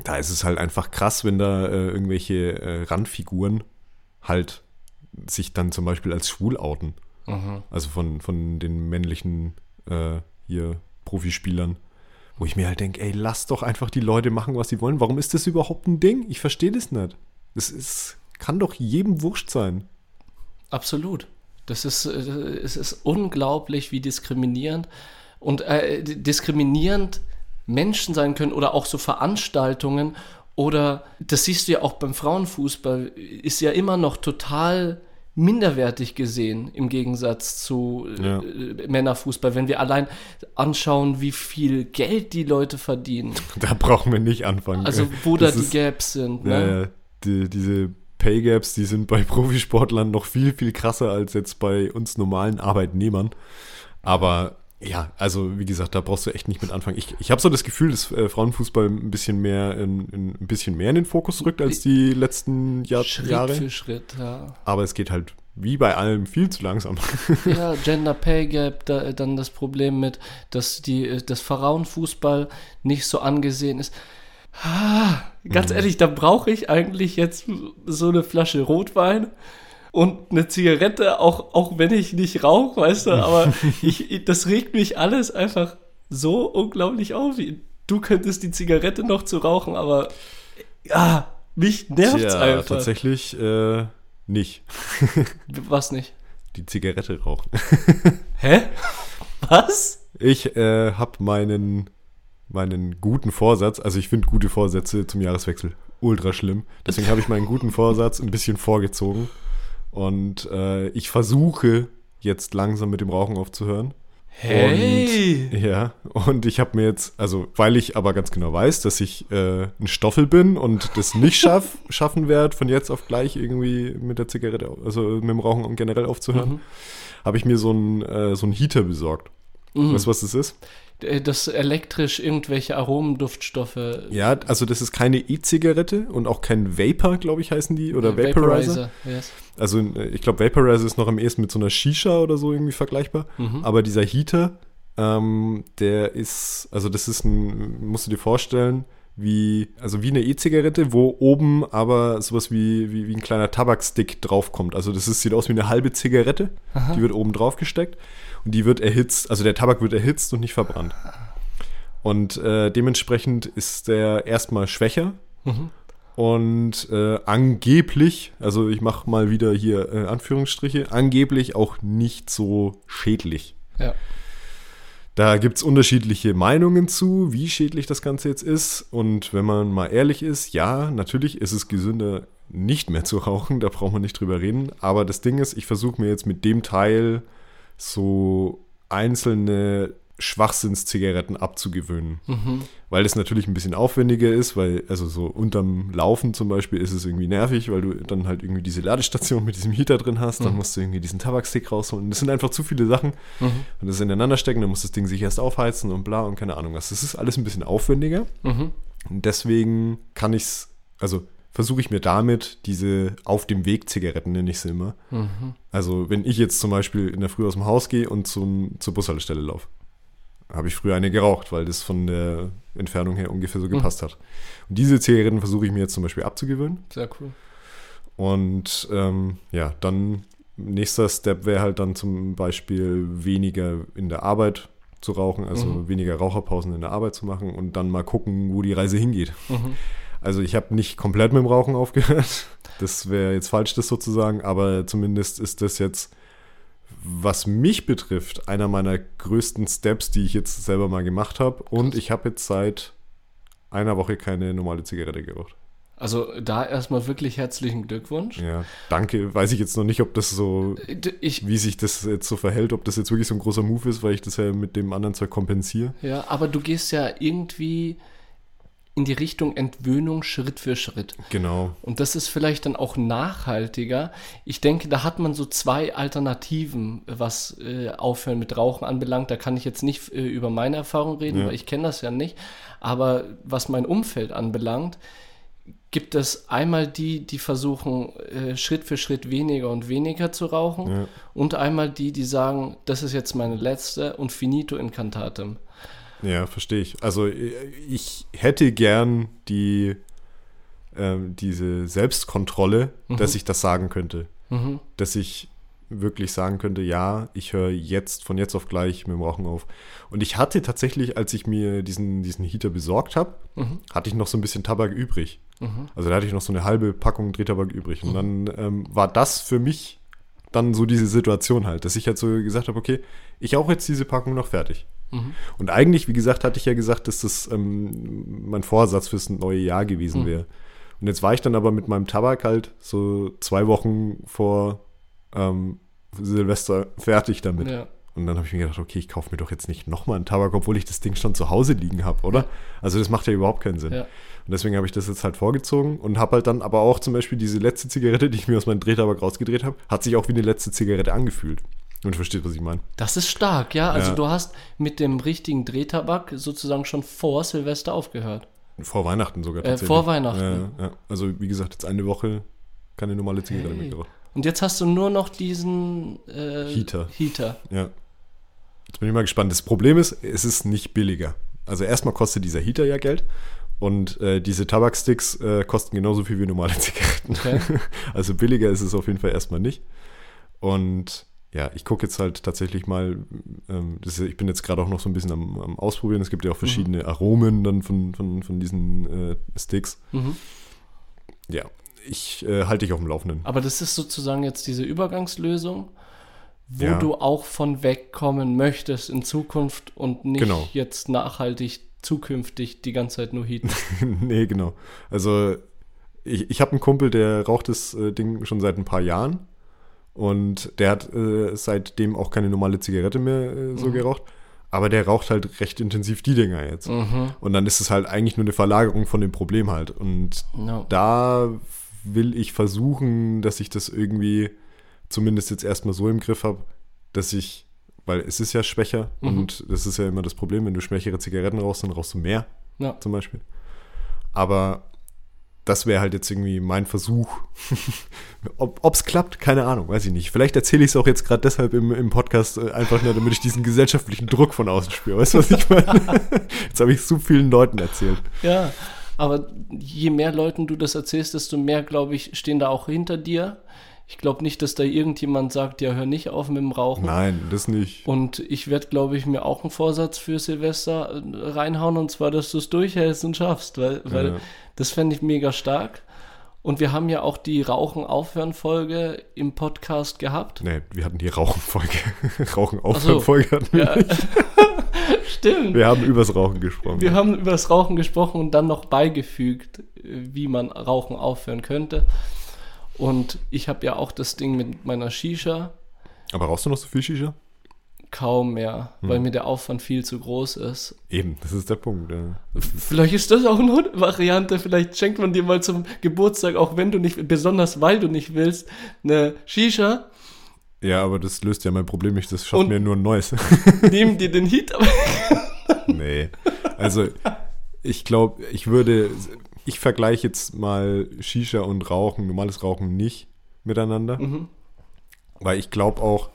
da ist es halt einfach krass, wenn da äh, irgendwelche äh, Randfiguren halt sich dann zum Beispiel als schwul outen. Mhm. Also von, von den männlichen äh, hier Profispielern. Wo ich mir halt denke, ey, lass doch einfach die Leute machen, was sie wollen. Warum ist das überhaupt ein Ding? Ich verstehe das nicht. Das ist, kann doch jedem wurscht sein. Absolut. Das ist, äh, es ist unglaublich, wie diskriminierend und äh, diskriminierend Menschen sein können oder auch so Veranstaltungen oder das siehst du ja auch beim Frauenfußball, ist ja immer noch total minderwertig gesehen im Gegensatz zu äh, Ja. äh, Männerfußball, wenn wir allein anschauen, wie viel Geld die Leute verdienen. Da brauchen wir nicht anfangen. Also wo da Das die ist- Gaps sind. Ne? ja, die, diese Pay Gaps, die sind bei Profisportlern noch viel, viel krasser als jetzt bei uns normalen Arbeitnehmern. Aber ja, also wie gesagt, da brauchst du echt nicht mit anfangen. Ich, ich habe so das Gefühl, dass äh, Frauenfußball ein bisschen mehr in, in, ein bisschen mehr in den Fokus rückt als die letzten Jahr, Schritt Jahre. für Schritt, ja. Aber es geht halt wie bei allem viel zu langsam. Ja, Gender Pay Gap, da, dann das Problem mit, dass die, äh, das Frauenfußball nicht so angesehen ist. Ah, ganz Mhm. ehrlich, da brauche ich eigentlich jetzt so eine Flasche Rotwein und eine Zigarette, auch, auch wenn ich nicht rauche, weißt du, aber ich, das regt mich alles einfach so unglaublich auf. Du könntest die Zigarette noch zu rauchen, aber ja, mich nervt's Tja, einfach. tatsächlich äh, nicht. Was nicht? Die Zigarette rauchen. Hä? Was? Ich äh, habe meinen, meinen guten Vorsatz, also ich finde gute Vorsätze zum Jahreswechsel ultra schlimm. Deswegen habe ich meinen guten Vorsatz ein bisschen vorgezogen. Und äh, ich versuche jetzt langsam mit dem Rauchen aufzuhören. Hey! Und, ja, und ich habe mir jetzt, also weil ich aber ganz genau weiß, dass ich äh, ein Stoffel bin und das nicht schaff, schaffen werde, von jetzt auf gleich irgendwie mit der Zigarette, also mit dem Rauchen generell aufzuhören, Mhm. habe ich mir so einen äh, so einen Heater besorgt. Mhm. Weißt du, was das ist? Äh, Das elektrisch irgendwelche Aromenduftstoffe. Ja, also das ist keine E-Zigarette und auch kein Vapor, glaube ich, heißen die, oder äh, Vaporizer. Yes. Also äh, ich glaube, Vaporizer ist noch am ehesten mit so einer Shisha oder so irgendwie vergleichbar. Mhm. Aber dieser Heater, ähm, der ist, also das ist ein, musst du dir vorstellen, wie, also wie eine E-Zigarette, wo oben aber sowas wie, wie, wie ein kleiner Tabakstick draufkommt. Also das ist, sieht aus wie eine halbe Zigarette, die wird oben drauf gesteckt und die wird erhitzt, also der Tabak wird erhitzt und nicht verbrannt. Und äh, dementsprechend ist der erstmal schwächer Mhm. und äh, angeblich, also ich mache mal wieder hier äh, Anführungsstriche, angeblich auch nicht so schädlich. Ja. Da gibt es unterschiedliche Meinungen zu, wie schädlich das Ganze jetzt ist. Und wenn man mal ehrlich ist, ja, natürlich ist es gesünder, nicht mehr zu rauchen, da braucht man nicht drüber reden. Aber das Ding ist, ich versuche mir jetzt mit dem Teil so einzelne Schwachsinnszigaretten abzugewöhnen. Mhm. Weil das natürlich ein bisschen aufwendiger ist, weil, also so unterm Laufen zum Beispiel ist es irgendwie nervig, weil du dann halt irgendwie diese Ladestation mit diesem Heater drin hast, dann Mhm. musst du irgendwie diesen Tabakstick rausholen. Das sind einfach zu viele Sachen Mhm. und das ineinander stecken, dann muss das Ding sich erst aufheizen und bla und keine Ahnung was. Das ist alles ein bisschen aufwendiger Mhm. und deswegen kann ich es, also versuche ich mir damit diese auf dem Weg Zigaretten, nenne ich sie immer. Mhm. Also wenn ich jetzt zum Beispiel in der Früh aus dem Haus gehe und zum, zur Bushaltestelle laufe, habe ich früher eine geraucht, weil das von der Entfernung her ungefähr so gepasst hat. Und diese Zigaretten versuche ich mir jetzt zum Beispiel abzugewöhnen. Sehr cool. Und ähm, ja, dann nächster Step wäre halt dann zum Beispiel weniger in der Arbeit zu rauchen, also Mhm. weniger Raucherpausen in der Arbeit zu machen und dann mal gucken, wo die Reise hingeht. Mhm. Also ich habe nicht komplett mit dem Rauchen aufgehört. Das wäre jetzt falsch, das sozusagen, aber zumindest ist das jetzt, was mich betrifft, einer meiner größten Steps, die ich jetzt selber mal gemacht habe. Und ich habe jetzt seit einer Woche keine normale Zigarette geraucht. Also da erstmal wirklich herzlichen Glückwunsch. Ja, danke. Weiß ich jetzt noch nicht, ob das so, D- Ich, wie sich das jetzt so verhält, ob das jetzt wirklich so ein großer Move ist, weil ich das ja mit dem anderen Zeug kompensiere. ja, aber du gehst ja irgendwie in die Richtung Entwöhnung Schritt für Schritt. Genau. Und das ist vielleicht dann auch nachhaltiger. Ich denke, da hat man so zwei Alternativen, was äh, Aufhören mit Rauchen anbelangt. Da kann ich jetzt nicht äh, über meine Erfahrung reden, Ja. weil ich kenne das ja nicht. Aber was mein Umfeld anbelangt, gibt es einmal die, die versuchen, äh, Schritt für Schritt weniger und weniger zu rauchen. Ja. Und einmal die, die sagen, das ist jetzt meine letzte und finito incantatem. Ja, verstehe ich. Also ich hätte gern die ähm, diese Selbstkontrolle, dass ich das sagen könnte. Mhm. Dass ich wirklich sagen könnte, ja, ich höre jetzt von jetzt auf gleich mit dem Rauchen auf. Und ich hatte tatsächlich, als ich mir diesen, diesen Heater besorgt habe, Mhm. hatte ich noch so ein bisschen Tabak übrig. Mhm. Also da hatte ich noch so eine halbe Packung Drehtabak übrig. Und dann ähm, war das für mich dann so diese Situation halt, dass ich halt so gesagt habe, okay, ich auch jetzt diese Packung noch fertig. Mhm. Und eigentlich, wie gesagt, hatte ich ja gesagt, dass das ähm, mein Vorsatz fürs neue Jahr gewesen Mhm. wäre. Und jetzt war ich dann aber mit meinem Tabak halt so zwei Wochen vor ähm, Silvester fertig damit. Ja. Und dann habe ich mir gedacht, okay, ich kaufe mir doch jetzt nicht nochmal einen Tabak, obwohl ich das Ding schon zu Hause liegen habe, oder? Also das macht ja überhaupt keinen Sinn. Ja. Und deswegen habe ich das jetzt halt vorgezogen und habe halt dann aber auch zum Beispiel diese letzte Zigarette, die ich mir aus meinem Drehtabak rausgedreht habe, hat sich auch wie eine letzte Zigarette angefühlt. Und du verstehst, was ich meine. Das ist stark, ja. Also Ja. du hast mit dem richtigen Drehtabak sozusagen schon vor Silvester aufgehört. Vor Weihnachten sogar Äh, vor Weihnachten. Ja, ja. Also wie gesagt, jetzt eine Woche keine normale Zigarette Hey. mehr geraucht. Und jetzt hast du nur noch diesen äh, Heater. Heater. Ja. Jetzt bin ich mal gespannt. Das Problem ist, es ist nicht billiger. Also erstmal kostet dieser Heater ja Geld und äh, diese Tabaksticks äh, kosten genauso viel wie normale Zigaretten. Okay. Also billiger ist es auf jeden Fall erstmal nicht. Und ja, ich gucke jetzt halt tatsächlich mal, ähm, das ich bin jetzt gerade auch noch so ein bisschen am, am Ausprobieren. Es gibt ja auch verschiedene Aromen dann von, von, von diesen äh, Sticks. Mhm. Ja, ich äh, halte dich auf dem Laufenden. Aber das ist sozusagen jetzt diese Übergangslösung, wo Ja. du auch von wegkommen möchtest in Zukunft und nicht Genau. jetzt nachhaltig zukünftig die ganze Zeit nur heaten. nee, genau. Also ich, ich habe einen Kumpel, der raucht das äh, Ding schon seit ein paar Jahren und der hat äh, seitdem auch keine normale Zigarette mehr äh, so Mhm. geraucht. Aber der raucht halt recht intensiv die Dinger jetzt. mhm. Und dann ist es halt eigentlich nur eine Verlagerung von dem Problem halt. Und No. da will ich versuchen, dass ich das irgendwie zumindest jetzt erstmal so im Griff habe, dass ich, weil es ist ja schwächer Mhm. und das ist ja immer das Problem, wenn du schwächere Zigaretten rauchst, dann rauchst du mehr Ja. zum Beispiel. Aber das wäre halt jetzt irgendwie mein Versuch. Ob es klappt, keine Ahnung, weiß ich nicht. Vielleicht erzähle ich es auch jetzt gerade deshalb im, im Podcast äh, einfach nur, damit ich diesen gesellschaftlichen Druck von außen spüre. Weißt du, was ich meine? jetzt habe ich so vielen Leuten erzählt. Ja, aber je mehr Leuten du das erzählst, desto mehr, glaube ich, stehen da auch hinter dir. Ich glaube nicht, dass da irgendjemand sagt, ja, hör nicht auf mit dem Rauchen. Nein, das nicht. Und ich werde, glaube ich, mir auch einen Vorsatz für Silvester äh, reinhauen, und zwar, dass du es durchhältst und schaffst, weil, weil Ja. das fände ich mega stark. Und wir haben ja auch die Rauchen-Aufhören-Folge im Podcast gehabt. Nee, wir hatten die Rauchenfolge. Ach so. Rauchen-Aufhören-Folge hatten wir. Ja, stimmt. Wir haben übers Rauchen gesprochen. Wir haben über das Rauchen gesprochen und dann noch beigefügt, äh, wie man Rauchen aufhören könnte. Und ich habe ja auch das Ding mit meiner Shisha Aber rauchst du noch so viel Shisha? kaum mehr, Hm. weil mir der Aufwand viel zu groß ist. Eben, das ist der Punkt. Ja. Vielleicht ist das auch eine Variante. Vielleicht schenkt man dir mal zum Geburtstag, auch wenn du nicht, besonders weil du nicht willst, eine Shisha. ja, aber das löst ja mein Problem nicht. Das schafft Und- mir nur ein neues. Nehmen dir den Heat. nee. Also, ich glaube, ich würde. Ich vergleiche jetzt mal Shisha und Rauchen, normales Rauchen nicht miteinander. Mhm. Weil ich glaube auch,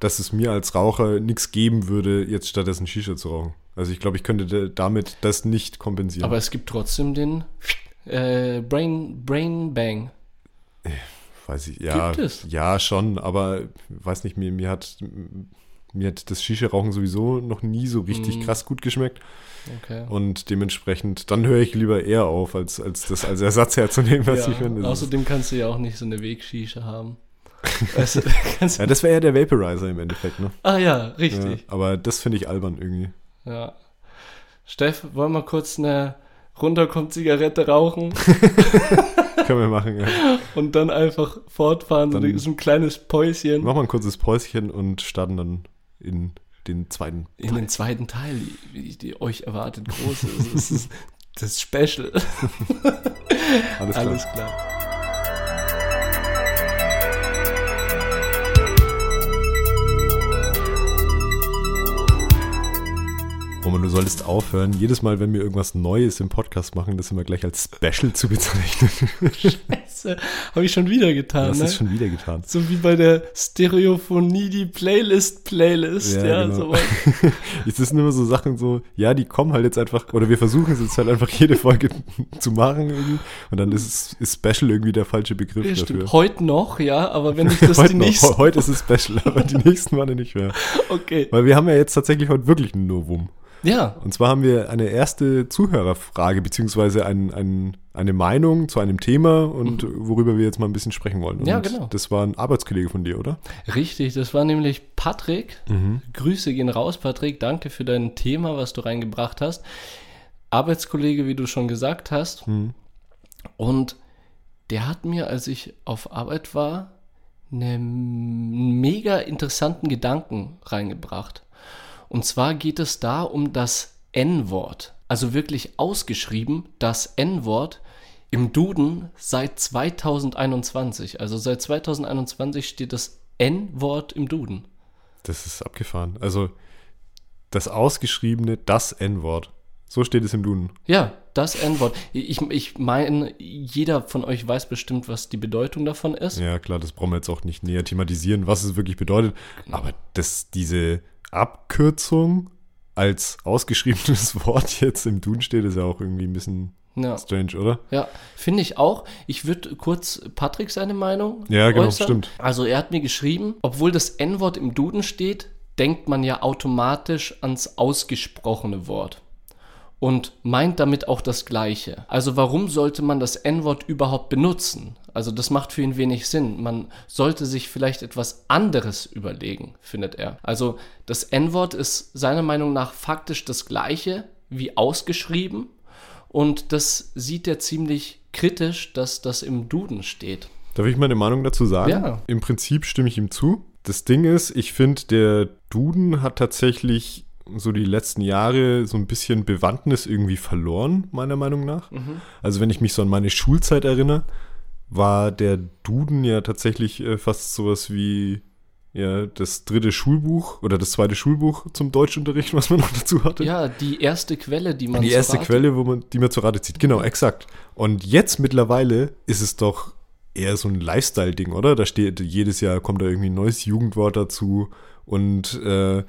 dass es mir als Raucher nichts geben würde, jetzt stattdessen Shisha zu rauchen. Also ich glaube, ich könnte da- damit das nicht kompensieren. Aber es gibt trotzdem den äh, Brain, Brain Bang. Weiß ich, ja, Gibt es? ja schon, aber weiß nicht, mir, mir hat mir hat das Shisha-Rauchen sowieso noch nie so richtig Mhm. krass gut geschmeckt Okay. und dementsprechend, dann höre ich lieber eher auf, als, als das als Ersatz herzunehmen, was ja, ich finde. Außerdem kannst du ja auch nicht so eine Wegshisha haben. kannst, Ja, das wäre ja der Vaporizer im Endeffekt, ne? ah ja, Ja, richtig. aber das finde ich albern irgendwie. Ja. Steff, wollen wir kurz eine runterkommt Zigarette rauchen Können wir machen, ja. und dann einfach fortfahren, so Dann- so ein kleines Päuschen Machen wir ein kurzes Päuschen und starten dann in den zweiten. in den zweiten Teil, die, die euch erwartet, groß ist. Das ist das Special. Alles klar. Alles klar. Roman, du solltest aufhören, jedes Mal, wenn wir irgendwas Neues im Podcast machen, das immer gleich als Special zu bezeichnen. Scheiße, habe ich schon wieder getan, Das ne? ist schon wieder getan. so wie bei der Stereophonie die Playlist-Playlist, ja, Ja, genau. sowas. Es sind immer so Sachen so, ja, die kommen halt jetzt einfach, oder wir versuchen es jetzt halt einfach jede Folge zu machen irgendwie. Und dann ist, es- ist Special irgendwie der falsche Begriff Ja, dafür. Heute noch, ja, aber wenn ich das heute, die noch. nächsten. heute ist es Special, aber die nächsten Male nicht mehr. Okay. Weil wir haben ja jetzt tatsächlich heute wirklich einen Novum. Ja, Und zwar haben wir eine erste Zuhörerfrage, beziehungsweise ein, ein, eine Meinung zu einem Thema und worüber wir jetzt mal ein bisschen sprechen wollen. Und Mhm. Ja, genau. Das war ein Arbeitskollege von dir, oder? richtig. Das war nämlich Patrick. Mhm. Grüße gehen raus, Patrick. Danke für dein Thema, was du reingebracht hast. Arbeitskollege, wie du schon gesagt hast. Mhm. Und der hat mir, als ich auf Arbeit war, einen mega interessanten Gedanken reingebracht. Und zwar geht es da um das N-Wort. Also wirklich ausgeschrieben das N-Wort im Duden seit 2021. Also seit 2021 steht das N-Wort im Duden. Das ist abgefahren. Also das ausgeschriebene, das N-Wort. So steht es im Duden. Ja, das N-Wort. Ich, ich meine, jeder von euch weiß bestimmt, was die Bedeutung davon ist. Ja, klar, das brauchen wir jetzt auch nicht näher thematisieren, was es wirklich bedeutet. Aber dass diese Abkürzung als ausgeschriebenes Wort jetzt im Duden steht, ist ja auch irgendwie ein bisschen Ja, strange, oder? ja finde ich auch. Ich würde kurz Patrick seine Meinung Ja, genau, äußern. stimmt. Also er hat mir geschrieben, obwohl das N-Wort im Duden steht, denkt man ja automatisch ans ausgesprochene Wort und meint damit auch das Gleiche. Also warum sollte man das N-Wort überhaupt benutzen? Also das macht für ihn wenig Sinn. Man sollte sich vielleicht etwas anderes überlegen, findet er. Also das N-Wort ist seiner Meinung nach faktisch das Gleiche wie ausgeschrieben und das sieht er ziemlich kritisch, dass das im Duden steht. Darf ich meine Meinung dazu sagen? Ja. Im Prinzip stimme ich ihm zu. Das Ding ist, ich finde, der Duden hat tatsächlich so die letzten Jahre so ein bisschen Bewandtnis irgendwie verloren, meiner Meinung nach. Also wenn ich mich so an meine Schulzeit erinnere, war der Duden ja tatsächlich äh, fast sowas wie ja, das dritte Schulbuch oder das zweite Schulbuch zum Deutschunterricht, was man noch dazu hatte. Ja, die erste Quelle, die man Die erste Rate- Quelle, wo man, die man zur Rate zieht. Genau, exakt. Und jetzt mittlerweile ist es doch eher so ein Lifestyle-Ding, oder? Da steht jedes Jahr kommt da irgendwie ein neues Jugendwort dazu und äh,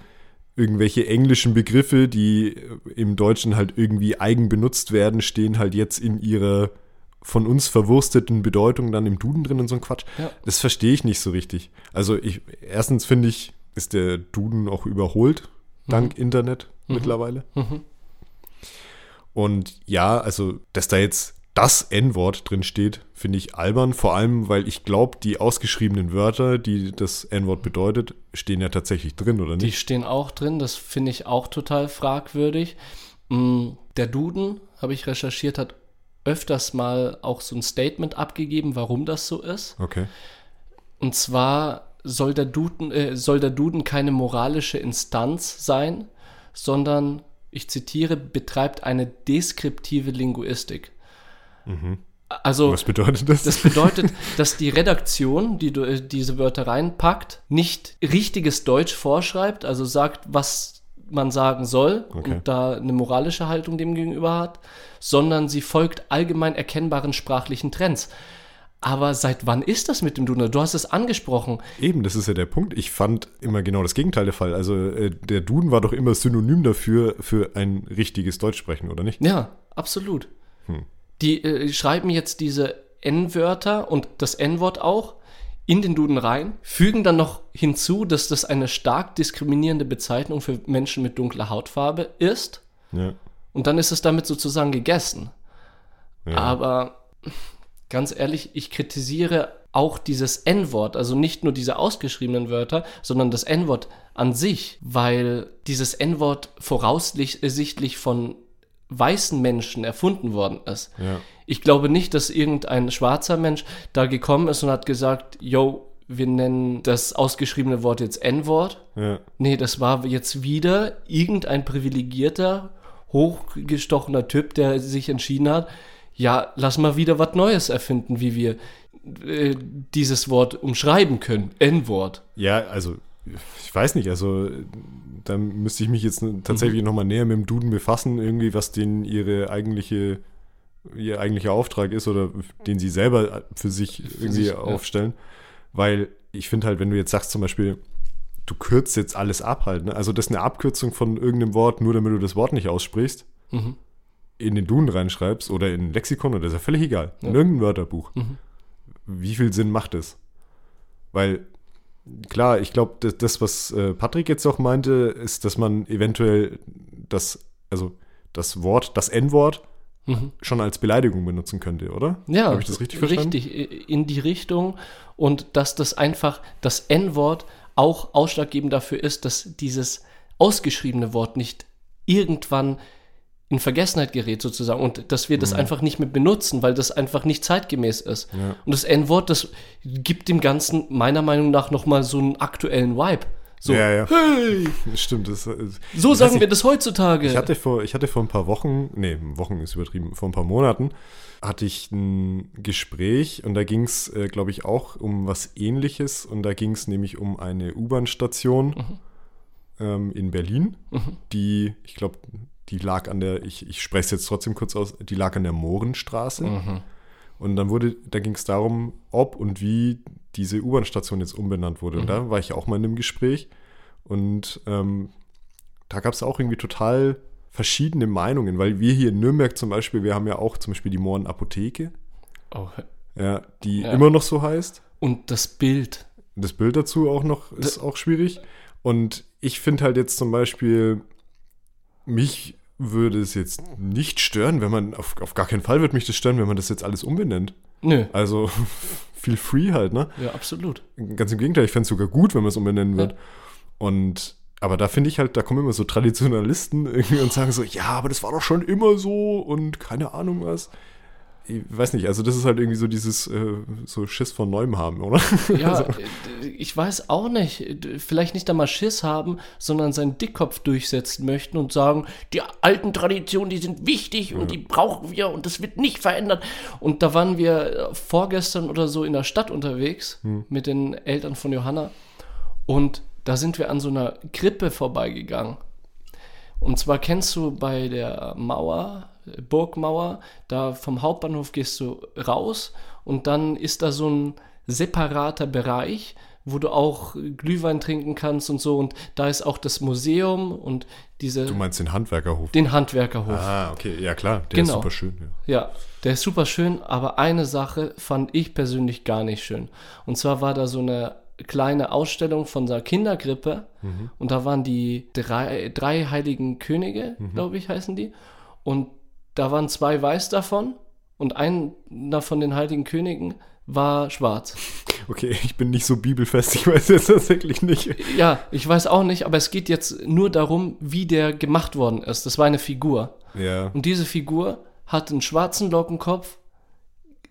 irgendwelche englischen Begriffe, die im Deutschen halt irgendwie eigen benutzt werden, stehen halt jetzt in ihrer von uns verwursteten Bedeutung dann im Duden drin und so ein Quatsch. Ja. Das verstehe ich nicht so richtig. Also ich, erstens finde ich, ist der Duden auch überholt, dank Internet mittlerweile. Und ja, also, dass da jetzt das N-Wort drin steht, finde ich albern. Vor allem, weil ich glaube, die ausgeschriebenen Wörter, die das N-Wort bedeutet, stehen ja tatsächlich drin, oder Die nicht? stehen auch drin, das finde ich auch total fragwürdig. Mm, Der Duden, habe ich recherchiert, hat öfters mal auch so ein Statement abgegeben, warum das so ist. Okay. Und zwar soll der Duden, äh, soll der Duden keine moralische Instanz sein, sondern, ich zitiere, betreibt eine deskriptive Linguistik. Also, Was bedeutet das? das bedeutet, dass die Redaktion, die du, äh, diese Wörter reinpackt, nicht richtiges Deutsch vorschreibt, also sagt, was man sagen soll Okay. und da eine moralische Haltung dem gegenüber hat, sondern sie folgt allgemein erkennbaren sprachlichen Trends. Aber seit wann ist das mit dem Duden? Du hast es angesprochen. Eben, das ist ja der Punkt. Ich fand immer genau das Gegenteil der Fall. Also äh, der Duden war doch immer synonym dafür, für ein richtiges Deutsch sprechen, oder nicht? Ja, absolut. Hm. Die äh, schreiben jetzt diese N-Wörter und das N-Wort auch in den Duden rein, fügen dann noch hinzu, dass das eine stark diskriminierende Bezeichnung für Menschen mit dunkler Hautfarbe ist. Ja. Und dann ist es damit sozusagen gegessen. ja. Aber ganz ehrlich, ich kritisiere auch dieses N-Wort, also nicht nur diese ausgeschriebenen Wörter, sondern das N-Wort an sich, weil dieses N-Wort voraussichtlich von weißen Menschen erfunden worden ist. ja. Ich glaube nicht, dass irgendein schwarzer Mensch da gekommen ist und hat gesagt, yo, wir nennen das ausgeschriebene Wort jetzt N-Wort. ja. Nee, das war jetzt wieder irgendein privilegierter, hochgestochener Typ, der sich entschieden hat, ja, lass mal wieder was Neues erfinden, wie wir äh, dieses Wort umschreiben können. N-Wort. Ja, also ich weiß nicht, also da müsste ich mich jetzt tatsächlich noch mal näher mit dem Duden befassen, irgendwie, was denn ihre eigentliche, ihr eigentlicher Auftrag ist oder den sie selber für sich irgendwie sich, ja. aufstellen. Weil ich finde halt, wenn du jetzt sagst zum Beispiel, du kürzt jetzt alles ab halt, ne? also das ist eine Abkürzung von irgendeinem Wort, nur damit du das Wort nicht aussprichst, Mhm. in den Duden reinschreibst oder in ein Lexikon oder ist ja völlig egal, in irgendein Wörterbuch. Mhm. Wie viel Sinn macht es? Weil klar, ich glaube, das, was äh, Patrick jetzt auch meinte, ist, dass man eventuell das, also das Wort, das N-Wort Mhm. schon als Beleidigung benutzen könnte, oder? Ja, Habe ich das richtig verstanden? Richtig, in die Richtung. Und dass das einfach, das N-Wort auch ausschlaggebend dafür ist, dass dieses ausgeschriebene Wort nicht irgendwann in Vergessenheit gerät sozusagen und dass wir das Mhm. einfach nicht mehr benutzen, weil das einfach nicht zeitgemäß ist. Ja. Und das N-Wort, das gibt dem Ganzen meiner Meinung nach nochmal so einen aktuellen Vibe. So, Ja, ja. hey, Stimmt. Das, äh, so sagen nicht, wir das heutzutage. Ich hatte vor, ich hatte vor ein paar Wochen, nee, Wochen ist übertrieben, vor ein paar Monaten hatte ich ein Gespräch und da ging es, äh, glaube ich, auch um was ähnliches und da ging es nämlich um eine U-Bahn-Station ähm, in Berlin, die, ich glaube, die lag an der, ich, ich spreche es jetzt trotzdem kurz aus, die lag an der Mohrenstraße. Mhm. Und dann wurde, da ging es darum, ob und wie diese U-Bahn-Station jetzt umbenannt wurde. Und da war ich auch mal in einem Gespräch. Und ähm, da gab es auch irgendwie total verschiedene Meinungen, weil wir hier in Nürnberg zum Beispiel, wir haben ja auch zum Beispiel die Mohren Apotheke, Oh, ja, die Ja. immer noch so heißt. und das Bild. Das Bild dazu auch noch ist auch schwierig. Und ich finde halt jetzt zum Beispiel, mich würde es jetzt nicht stören, wenn man, auf, auf gar keinen Fall würde mich das stören, wenn man das jetzt alles umbenennt. Nö, Also feel free halt, ne? ja, absolut. Ganz im Gegenteil, ich fände es sogar gut, wenn man es umbenennen wird. Und aber da finde ich halt, da kommen immer so Traditionalisten irgendwie und sagen so, ja, aber das war doch schon immer so und keine Ahnung was. Ich weiß nicht, also das ist halt irgendwie so dieses äh, so Schiss von Neuem haben, oder? Ja, äh, ich weiß auch nicht. Vielleicht nicht einmal Schiss haben, sondern seinen Dickkopf durchsetzen möchten und sagen, die alten Traditionen, die sind wichtig und die brauchen wir und das wird nicht verändert. Und da waren wir äh, vorgestern oder so in der Stadt unterwegs mit den Eltern von Johanna und da sind wir an so einer Krippe vorbeigegangen. Und zwar kennst du bei der Mauer, Burgmauer, da vom Hauptbahnhof gehst du raus und dann ist da so ein separater Bereich, wo du auch Glühwein trinken kannst und so. Und da ist auch das Museum und diese, Du meinst den Handwerkerhof. den Handwerkerhof. Ah, okay, ja klar, der Genau. ist super schön. Ja. Ja, der ist super schön, aber eine Sache fand ich persönlich gar nicht schön. Und zwar war da so eine kleine Ausstellung von der Kindergrippe und da waren die drei, drei heiligen Könige, glaube ich, heißen die. Und da waren zwei weiß davon und einer von den heiligen Königen war schwarz. Okay, ich bin nicht so bibelfest, ich weiß jetzt tatsächlich nicht. Ja, ich weiß auch nicht, aber es geht jetzt nur darum, wie der gemacht worden ist. Das war eine Figur. Ja, Und diese Figur hat einen schwarzen Lockenkopf,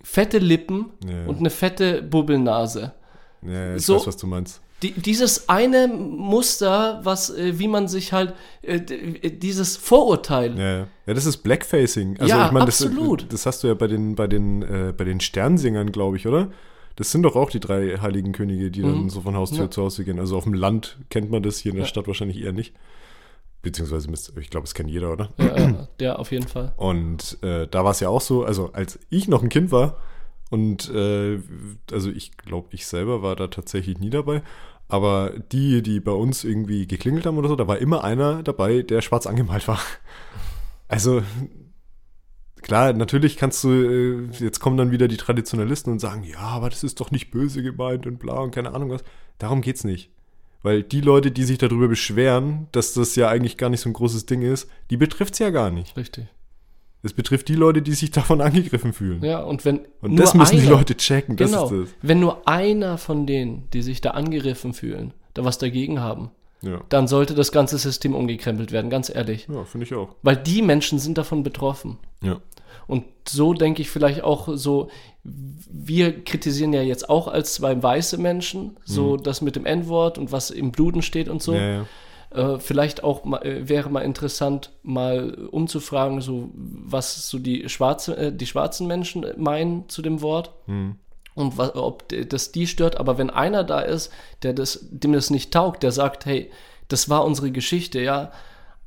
fette Lippen Ja. und eine fette Bubbelnase. ja ich So- weiß, was du meinst. Die, dieses eine Muster, was, äh, wie man sich halt, äh, äh, dieses Vorurteil. Ja, ja. das ist Blackfacing. Also Ja, ich meine, das, absolut. das hast du ja bei den, bei den, äh, bei den Sternsingern, glaube ich, oder? Das sind doch auch die drei heiligen Könige, die dann so von Haustür Mhm. Ja. zu Haustür gehen. Also auf dem Land kennt man das, hier in der Ja. Stadt wahrscheinlich eher nicht. Beziehungsweise, ich glaube, es kennt jeder, oder? Ja, ja, der auf jeden Fall. Und äh, da war es ja auch so, also als ich noch ein Kind war und äh, also ich glaube, ich selber war da tatsächlich nie dabei, aber die, die bei uns irgendwie geklingelt haben oder so, da war immer einer dabei, der schwarz angemalt war. Also klar, natürlich kannst du, äh, jetzt kommen dann wieder die Traditionalisten und sagen, ja, aber das ist doch nicht böse gemeint und bla und keine Ahnung was. Darum geht's nicht. Weil die Leute, die sich darüber beschweren, dass das ja eigentlich gar nicht so ein großes Ding ist, die betrifft's ja gar nicht. Richtig. Es betrifft die Leute, die sich davon angegriffen fühlen. Ja, und wenn. Und das müssen die einer- Leute checken. Das genau. ist das. Wenn nur einer von denen, die sich da angegriffen fühlen, da was dagegen haben, Ja, dann sollte das ganze System umgekrempelt werden, ganz ehrlich. ja finde ich auch. Weil die Menschen sind davon betroffen. Ja. Und so denke ich vielleicht auch so, wir kritisieren ja jetzt auch als zwei weiße Menschen, so das mit dem N-Wort und was im Bluten steht und so. Mhm. Ja, ja. Äh, vielleicht auch mal, äh, wäre mal interessant, mal umzufragen, so was so die schwarze, äh, die schwarzen Menschen meinen zu dem Wort. Mhm. Und was, ob das die stört, aber wenn einer da ist, der das, dem das nicht taugt, der sagt, hey, das war unsere Geschichte, ja,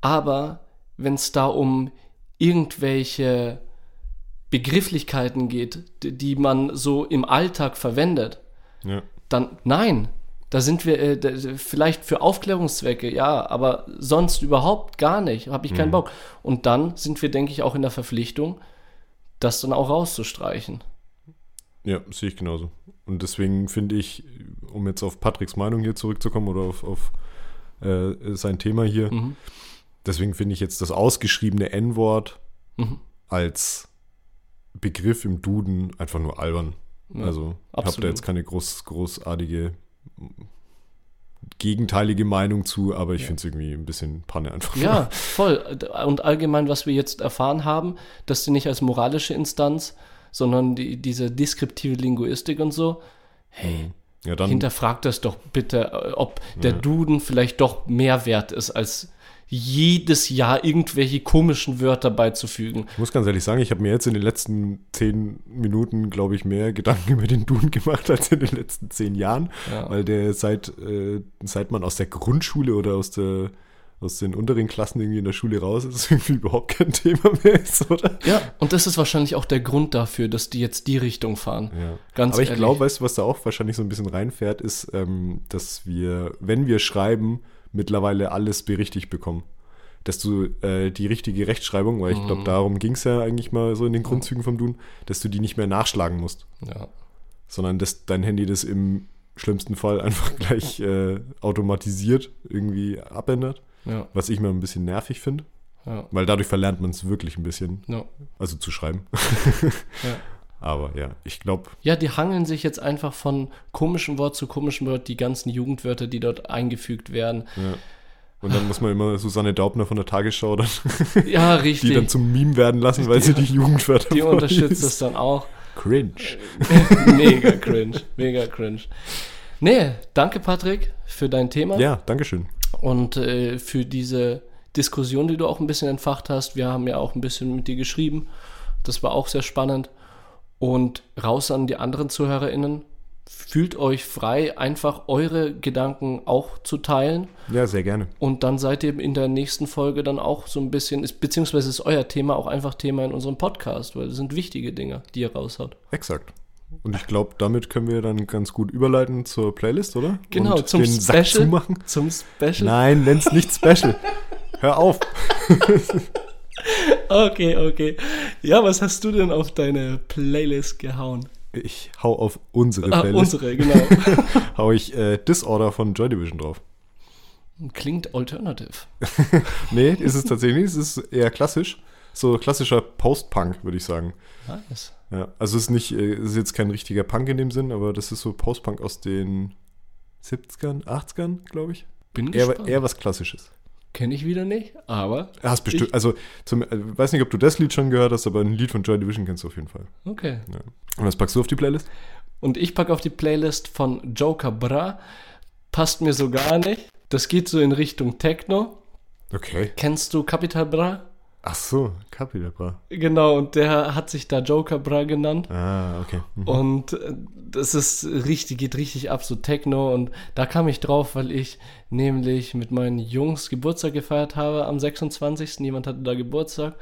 aber wenn es da um irgendwelche Begrifflichkeiten geht, die, die man so im Alltag verwendet, ja. dann nein. Da sind wir äh, da, vielleicht für Aufklärungszwecke, ja, aber sonst überhaupt gar nicht. Habe ich keinen Bock. Und dann sind wir, denke ich, auch in der Verpflichtung, das dann auch rauszustreichen. Ja, sehe ich genauso. Und deswegen finde ich, um jetzt auf Patricks Meinung hier zurückzukommen oder auf, auf äh, sein Thema hier, Mhm. deswegen finde ich jetzt das ausgeschriebene N-Wort Mhm. als Begriff im Duden einfach nur albern. Ja, also ich habe da jetzt keine groß, großartige gegenteilige Meinung zu, aber ich finde es irgendwie ein bisschen Panne einfach. Ja, voll. Und allgemein, was wir jetzt erfahren haben, dass die nicht als moralische Instanz, sondern die, diese deskriptive Linguistik und so, hey, Ja, dann, hinterfragt das doch bitte, ob der Duden vielleicht doch mehr wert ist, als jedes Jahr irgendwelche komischen Wörter beizufügen. ich muss ganz ehrlich sagen, ich habe mir jetzt in den letzten zehn Minuten, glaube ich, mehr Gedanken über den Duden gemacht als in den letzten zehn Jahren, Ja. weil der seit, äh, seit man aus der Grundschule oder aus der aus den unteren Klassen irgendwie in der Schule raus ist, irgendwie überhaupt kein Thema mehr ist, oder? Ja, und das ist wahrscheinlich auch der Grund dafür, dass die jetzt die Richtung fahren. Ja. Ganz Aber ich glaube, weißt du, was da auch wahrscheinlich so ein bisschen reinfährt, ist, ähm, dass wir, wenn wir schreiben, mittlerweile alles berichtigt bekommen. Dass du äh, die richtige Rechtschreibung, weil ich Mhm. glaube, darum ging es ja eigentlich mal so in den Grundzügen vom Duden, dass du die nicht mehr nachschlagen musst, Ja. sondern dass dein Handy das im schlimmsten Fall einfach gleich äh, automatisiert irgendwie abändert, Ja, was ich mal ein bisschen nervig finde, ja, weil dadurch verlernt man es wirklich ein bisschen, ja. also zu schreiben. Ja. Aber ja, ich glaube, Ja, die hangeln sich jetzt einfach von komischem Wort zu komischem Wort, die ganzen Jugendwörter, die dort eingefügt werden. Ja. Und dann muss man immer Susanne Daubner von der Tagesschau dann, Ja, die richtig. dann zum Meme werden lassen, weil sie die Jugendwörter Die unterstützt das dann auch. Cringe. mega cringe, mega cringe. Nee, danke Patrick für dein Thema Ja, Dankeschön. und äh, für diese Diskussion, die du auch ein bisschen entfacht hast. Wir haben ja auch ein bisschen mit dir geschrieben. Das war auch sehr spannend. Und raus an die anderen ZuhörerInnen. Fühlt euch frei, einfach eure Gedanken auch zu teilen. Ja, sehr gerne. Und dann seid ihr in der nächsten Folge dann auch so ein bisschen, ist, beziehungsweise ist euer Thema auch einfach Thema in unserem Podcast, weil das sind wichtige Dinge, die ihr raushaut. Exakt. Und ich glaube, damit können wir dann ganz gut überleiten zur Playlist, oder? Genau, Und zum den Sack Special. zumachen. Zum Special. Nein, nenn's nicht Special. Hör auf. Okay, okay. Ja, was hast du denn auf deine Playlist gehauen? Ich hau auf unsere Ah, Playlist. unsere, genau. Hau ich äh, Disorder von Joy Division drauf. Klingt alternative. Nee, ist es tatsächlich nicht. Es ist eher klassisch. So klassischer Post-Punk, würde ich sagen. Nice. Ja, also es ist nicht, äh, es ist jetzt kein richtiger Punk in dem Sinn, aber das ist so Post-Punk aus den 70ern, 80ern, glaube ich. Bin Eher, gespannt. eher was Klassisches. Kenne ich wieder nicht, aber Hast bestimmt, also zum, äh, weiß nicht, ob du das Lied schon gehört hast, aber ein Lied von Joy Division kennst du auf jeden Fall. okay. Ja. Und was packst du auf die Playlist? Und ich packe auf die Playlist von Joker Bra. Passt mir so gar nicht. Das geht so in Richtung Techno. Okay. Kennst du Capital Bra? Ach so, Capital Bra. Genau, und der hat sich da Joker Bra genannt. Ah, okay. Mhm. Und äh, das ist richtig, geht richtig ab, so Techno. Und da kam ich drauf, weil ich nämlich mit meinen Jungs Geburtstag gefeiert habe am 26. Jemand hatte da Geburtstag.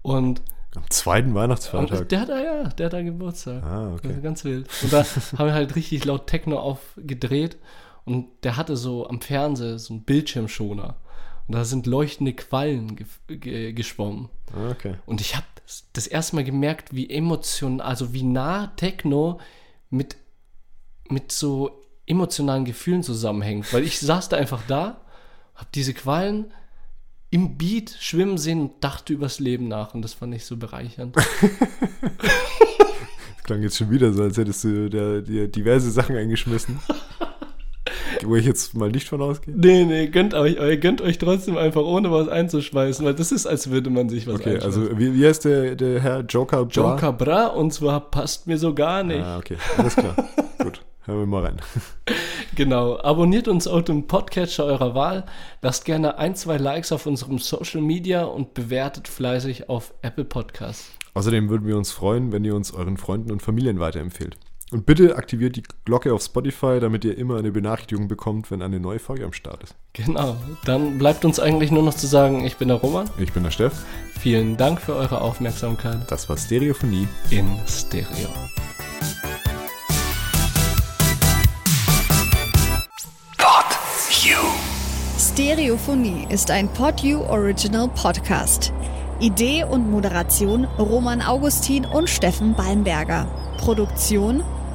Und, Am zweiten Weihnachtsfeiertag. der hat da, ja, der hat da Geburtstag. Ah, okay. Ist ganz wild. Und da haben wir halt richtig laut Techno aufgedreht. Und der hatte so am Fernseher so einen Bildschirmschoner. Und da sind leuchtende Quallen ge ge geschwommen. Ah, okay. Und ich habe das, das erste Mal gemerkt, wie emotional, also wie nah Techno mit, mit so emotionalen Gefühlen zusammenhängt. Weil ich saß da einfach da, habe diese Quallen im Beat schwimmen sehen und dachte übers Leben nach. Und das fand ich so bereichernd. Das klang jetzt schon wieder so, als hättest du dir diverse Sachen eingeschmissen. wo ich jetzt mal nicht von ausgehe. nee, nee, gönnt euch, ihr gönnt euch trotzdem einfach ohne was einzuschmeißen, weil das ist, als würde man sich was Okay, einschmeißen. also wie, wie heißt der, der Herr Joker Bra? Joker Bra und zwar passt mir so gar nicht. Ah, okay, alles klar. Gut, hören wir mal rein. Genau. Abonniert uns auf dem Podcatcher eurer Wahl. Lasst gerne ein, zwei Likes auf unserem Social Media und bewertet fleißig auf Apple Podcasts. Außerdem würden wir uns freuen, wenn ihr uns euren Freunden und Familien weiterempfehlt. Und bitte aktiviert die Glocke auf Spotify, damit ihr immer eine Benachrichtigung bekommt, wenn eine neue Folge am Start ist. Genau. Dann bleibt uns eigentlich nur noch zu sagen, ich bin der Roman. Ich bin der Steff. Vielen Dank für eure Aufmerksamkeit Das war Stereophonie. in Stereo. Stereophonie ist ein PodU Original Podcast. Idee und Moderation Roman Augustin und Steffen Balmberger. Produktion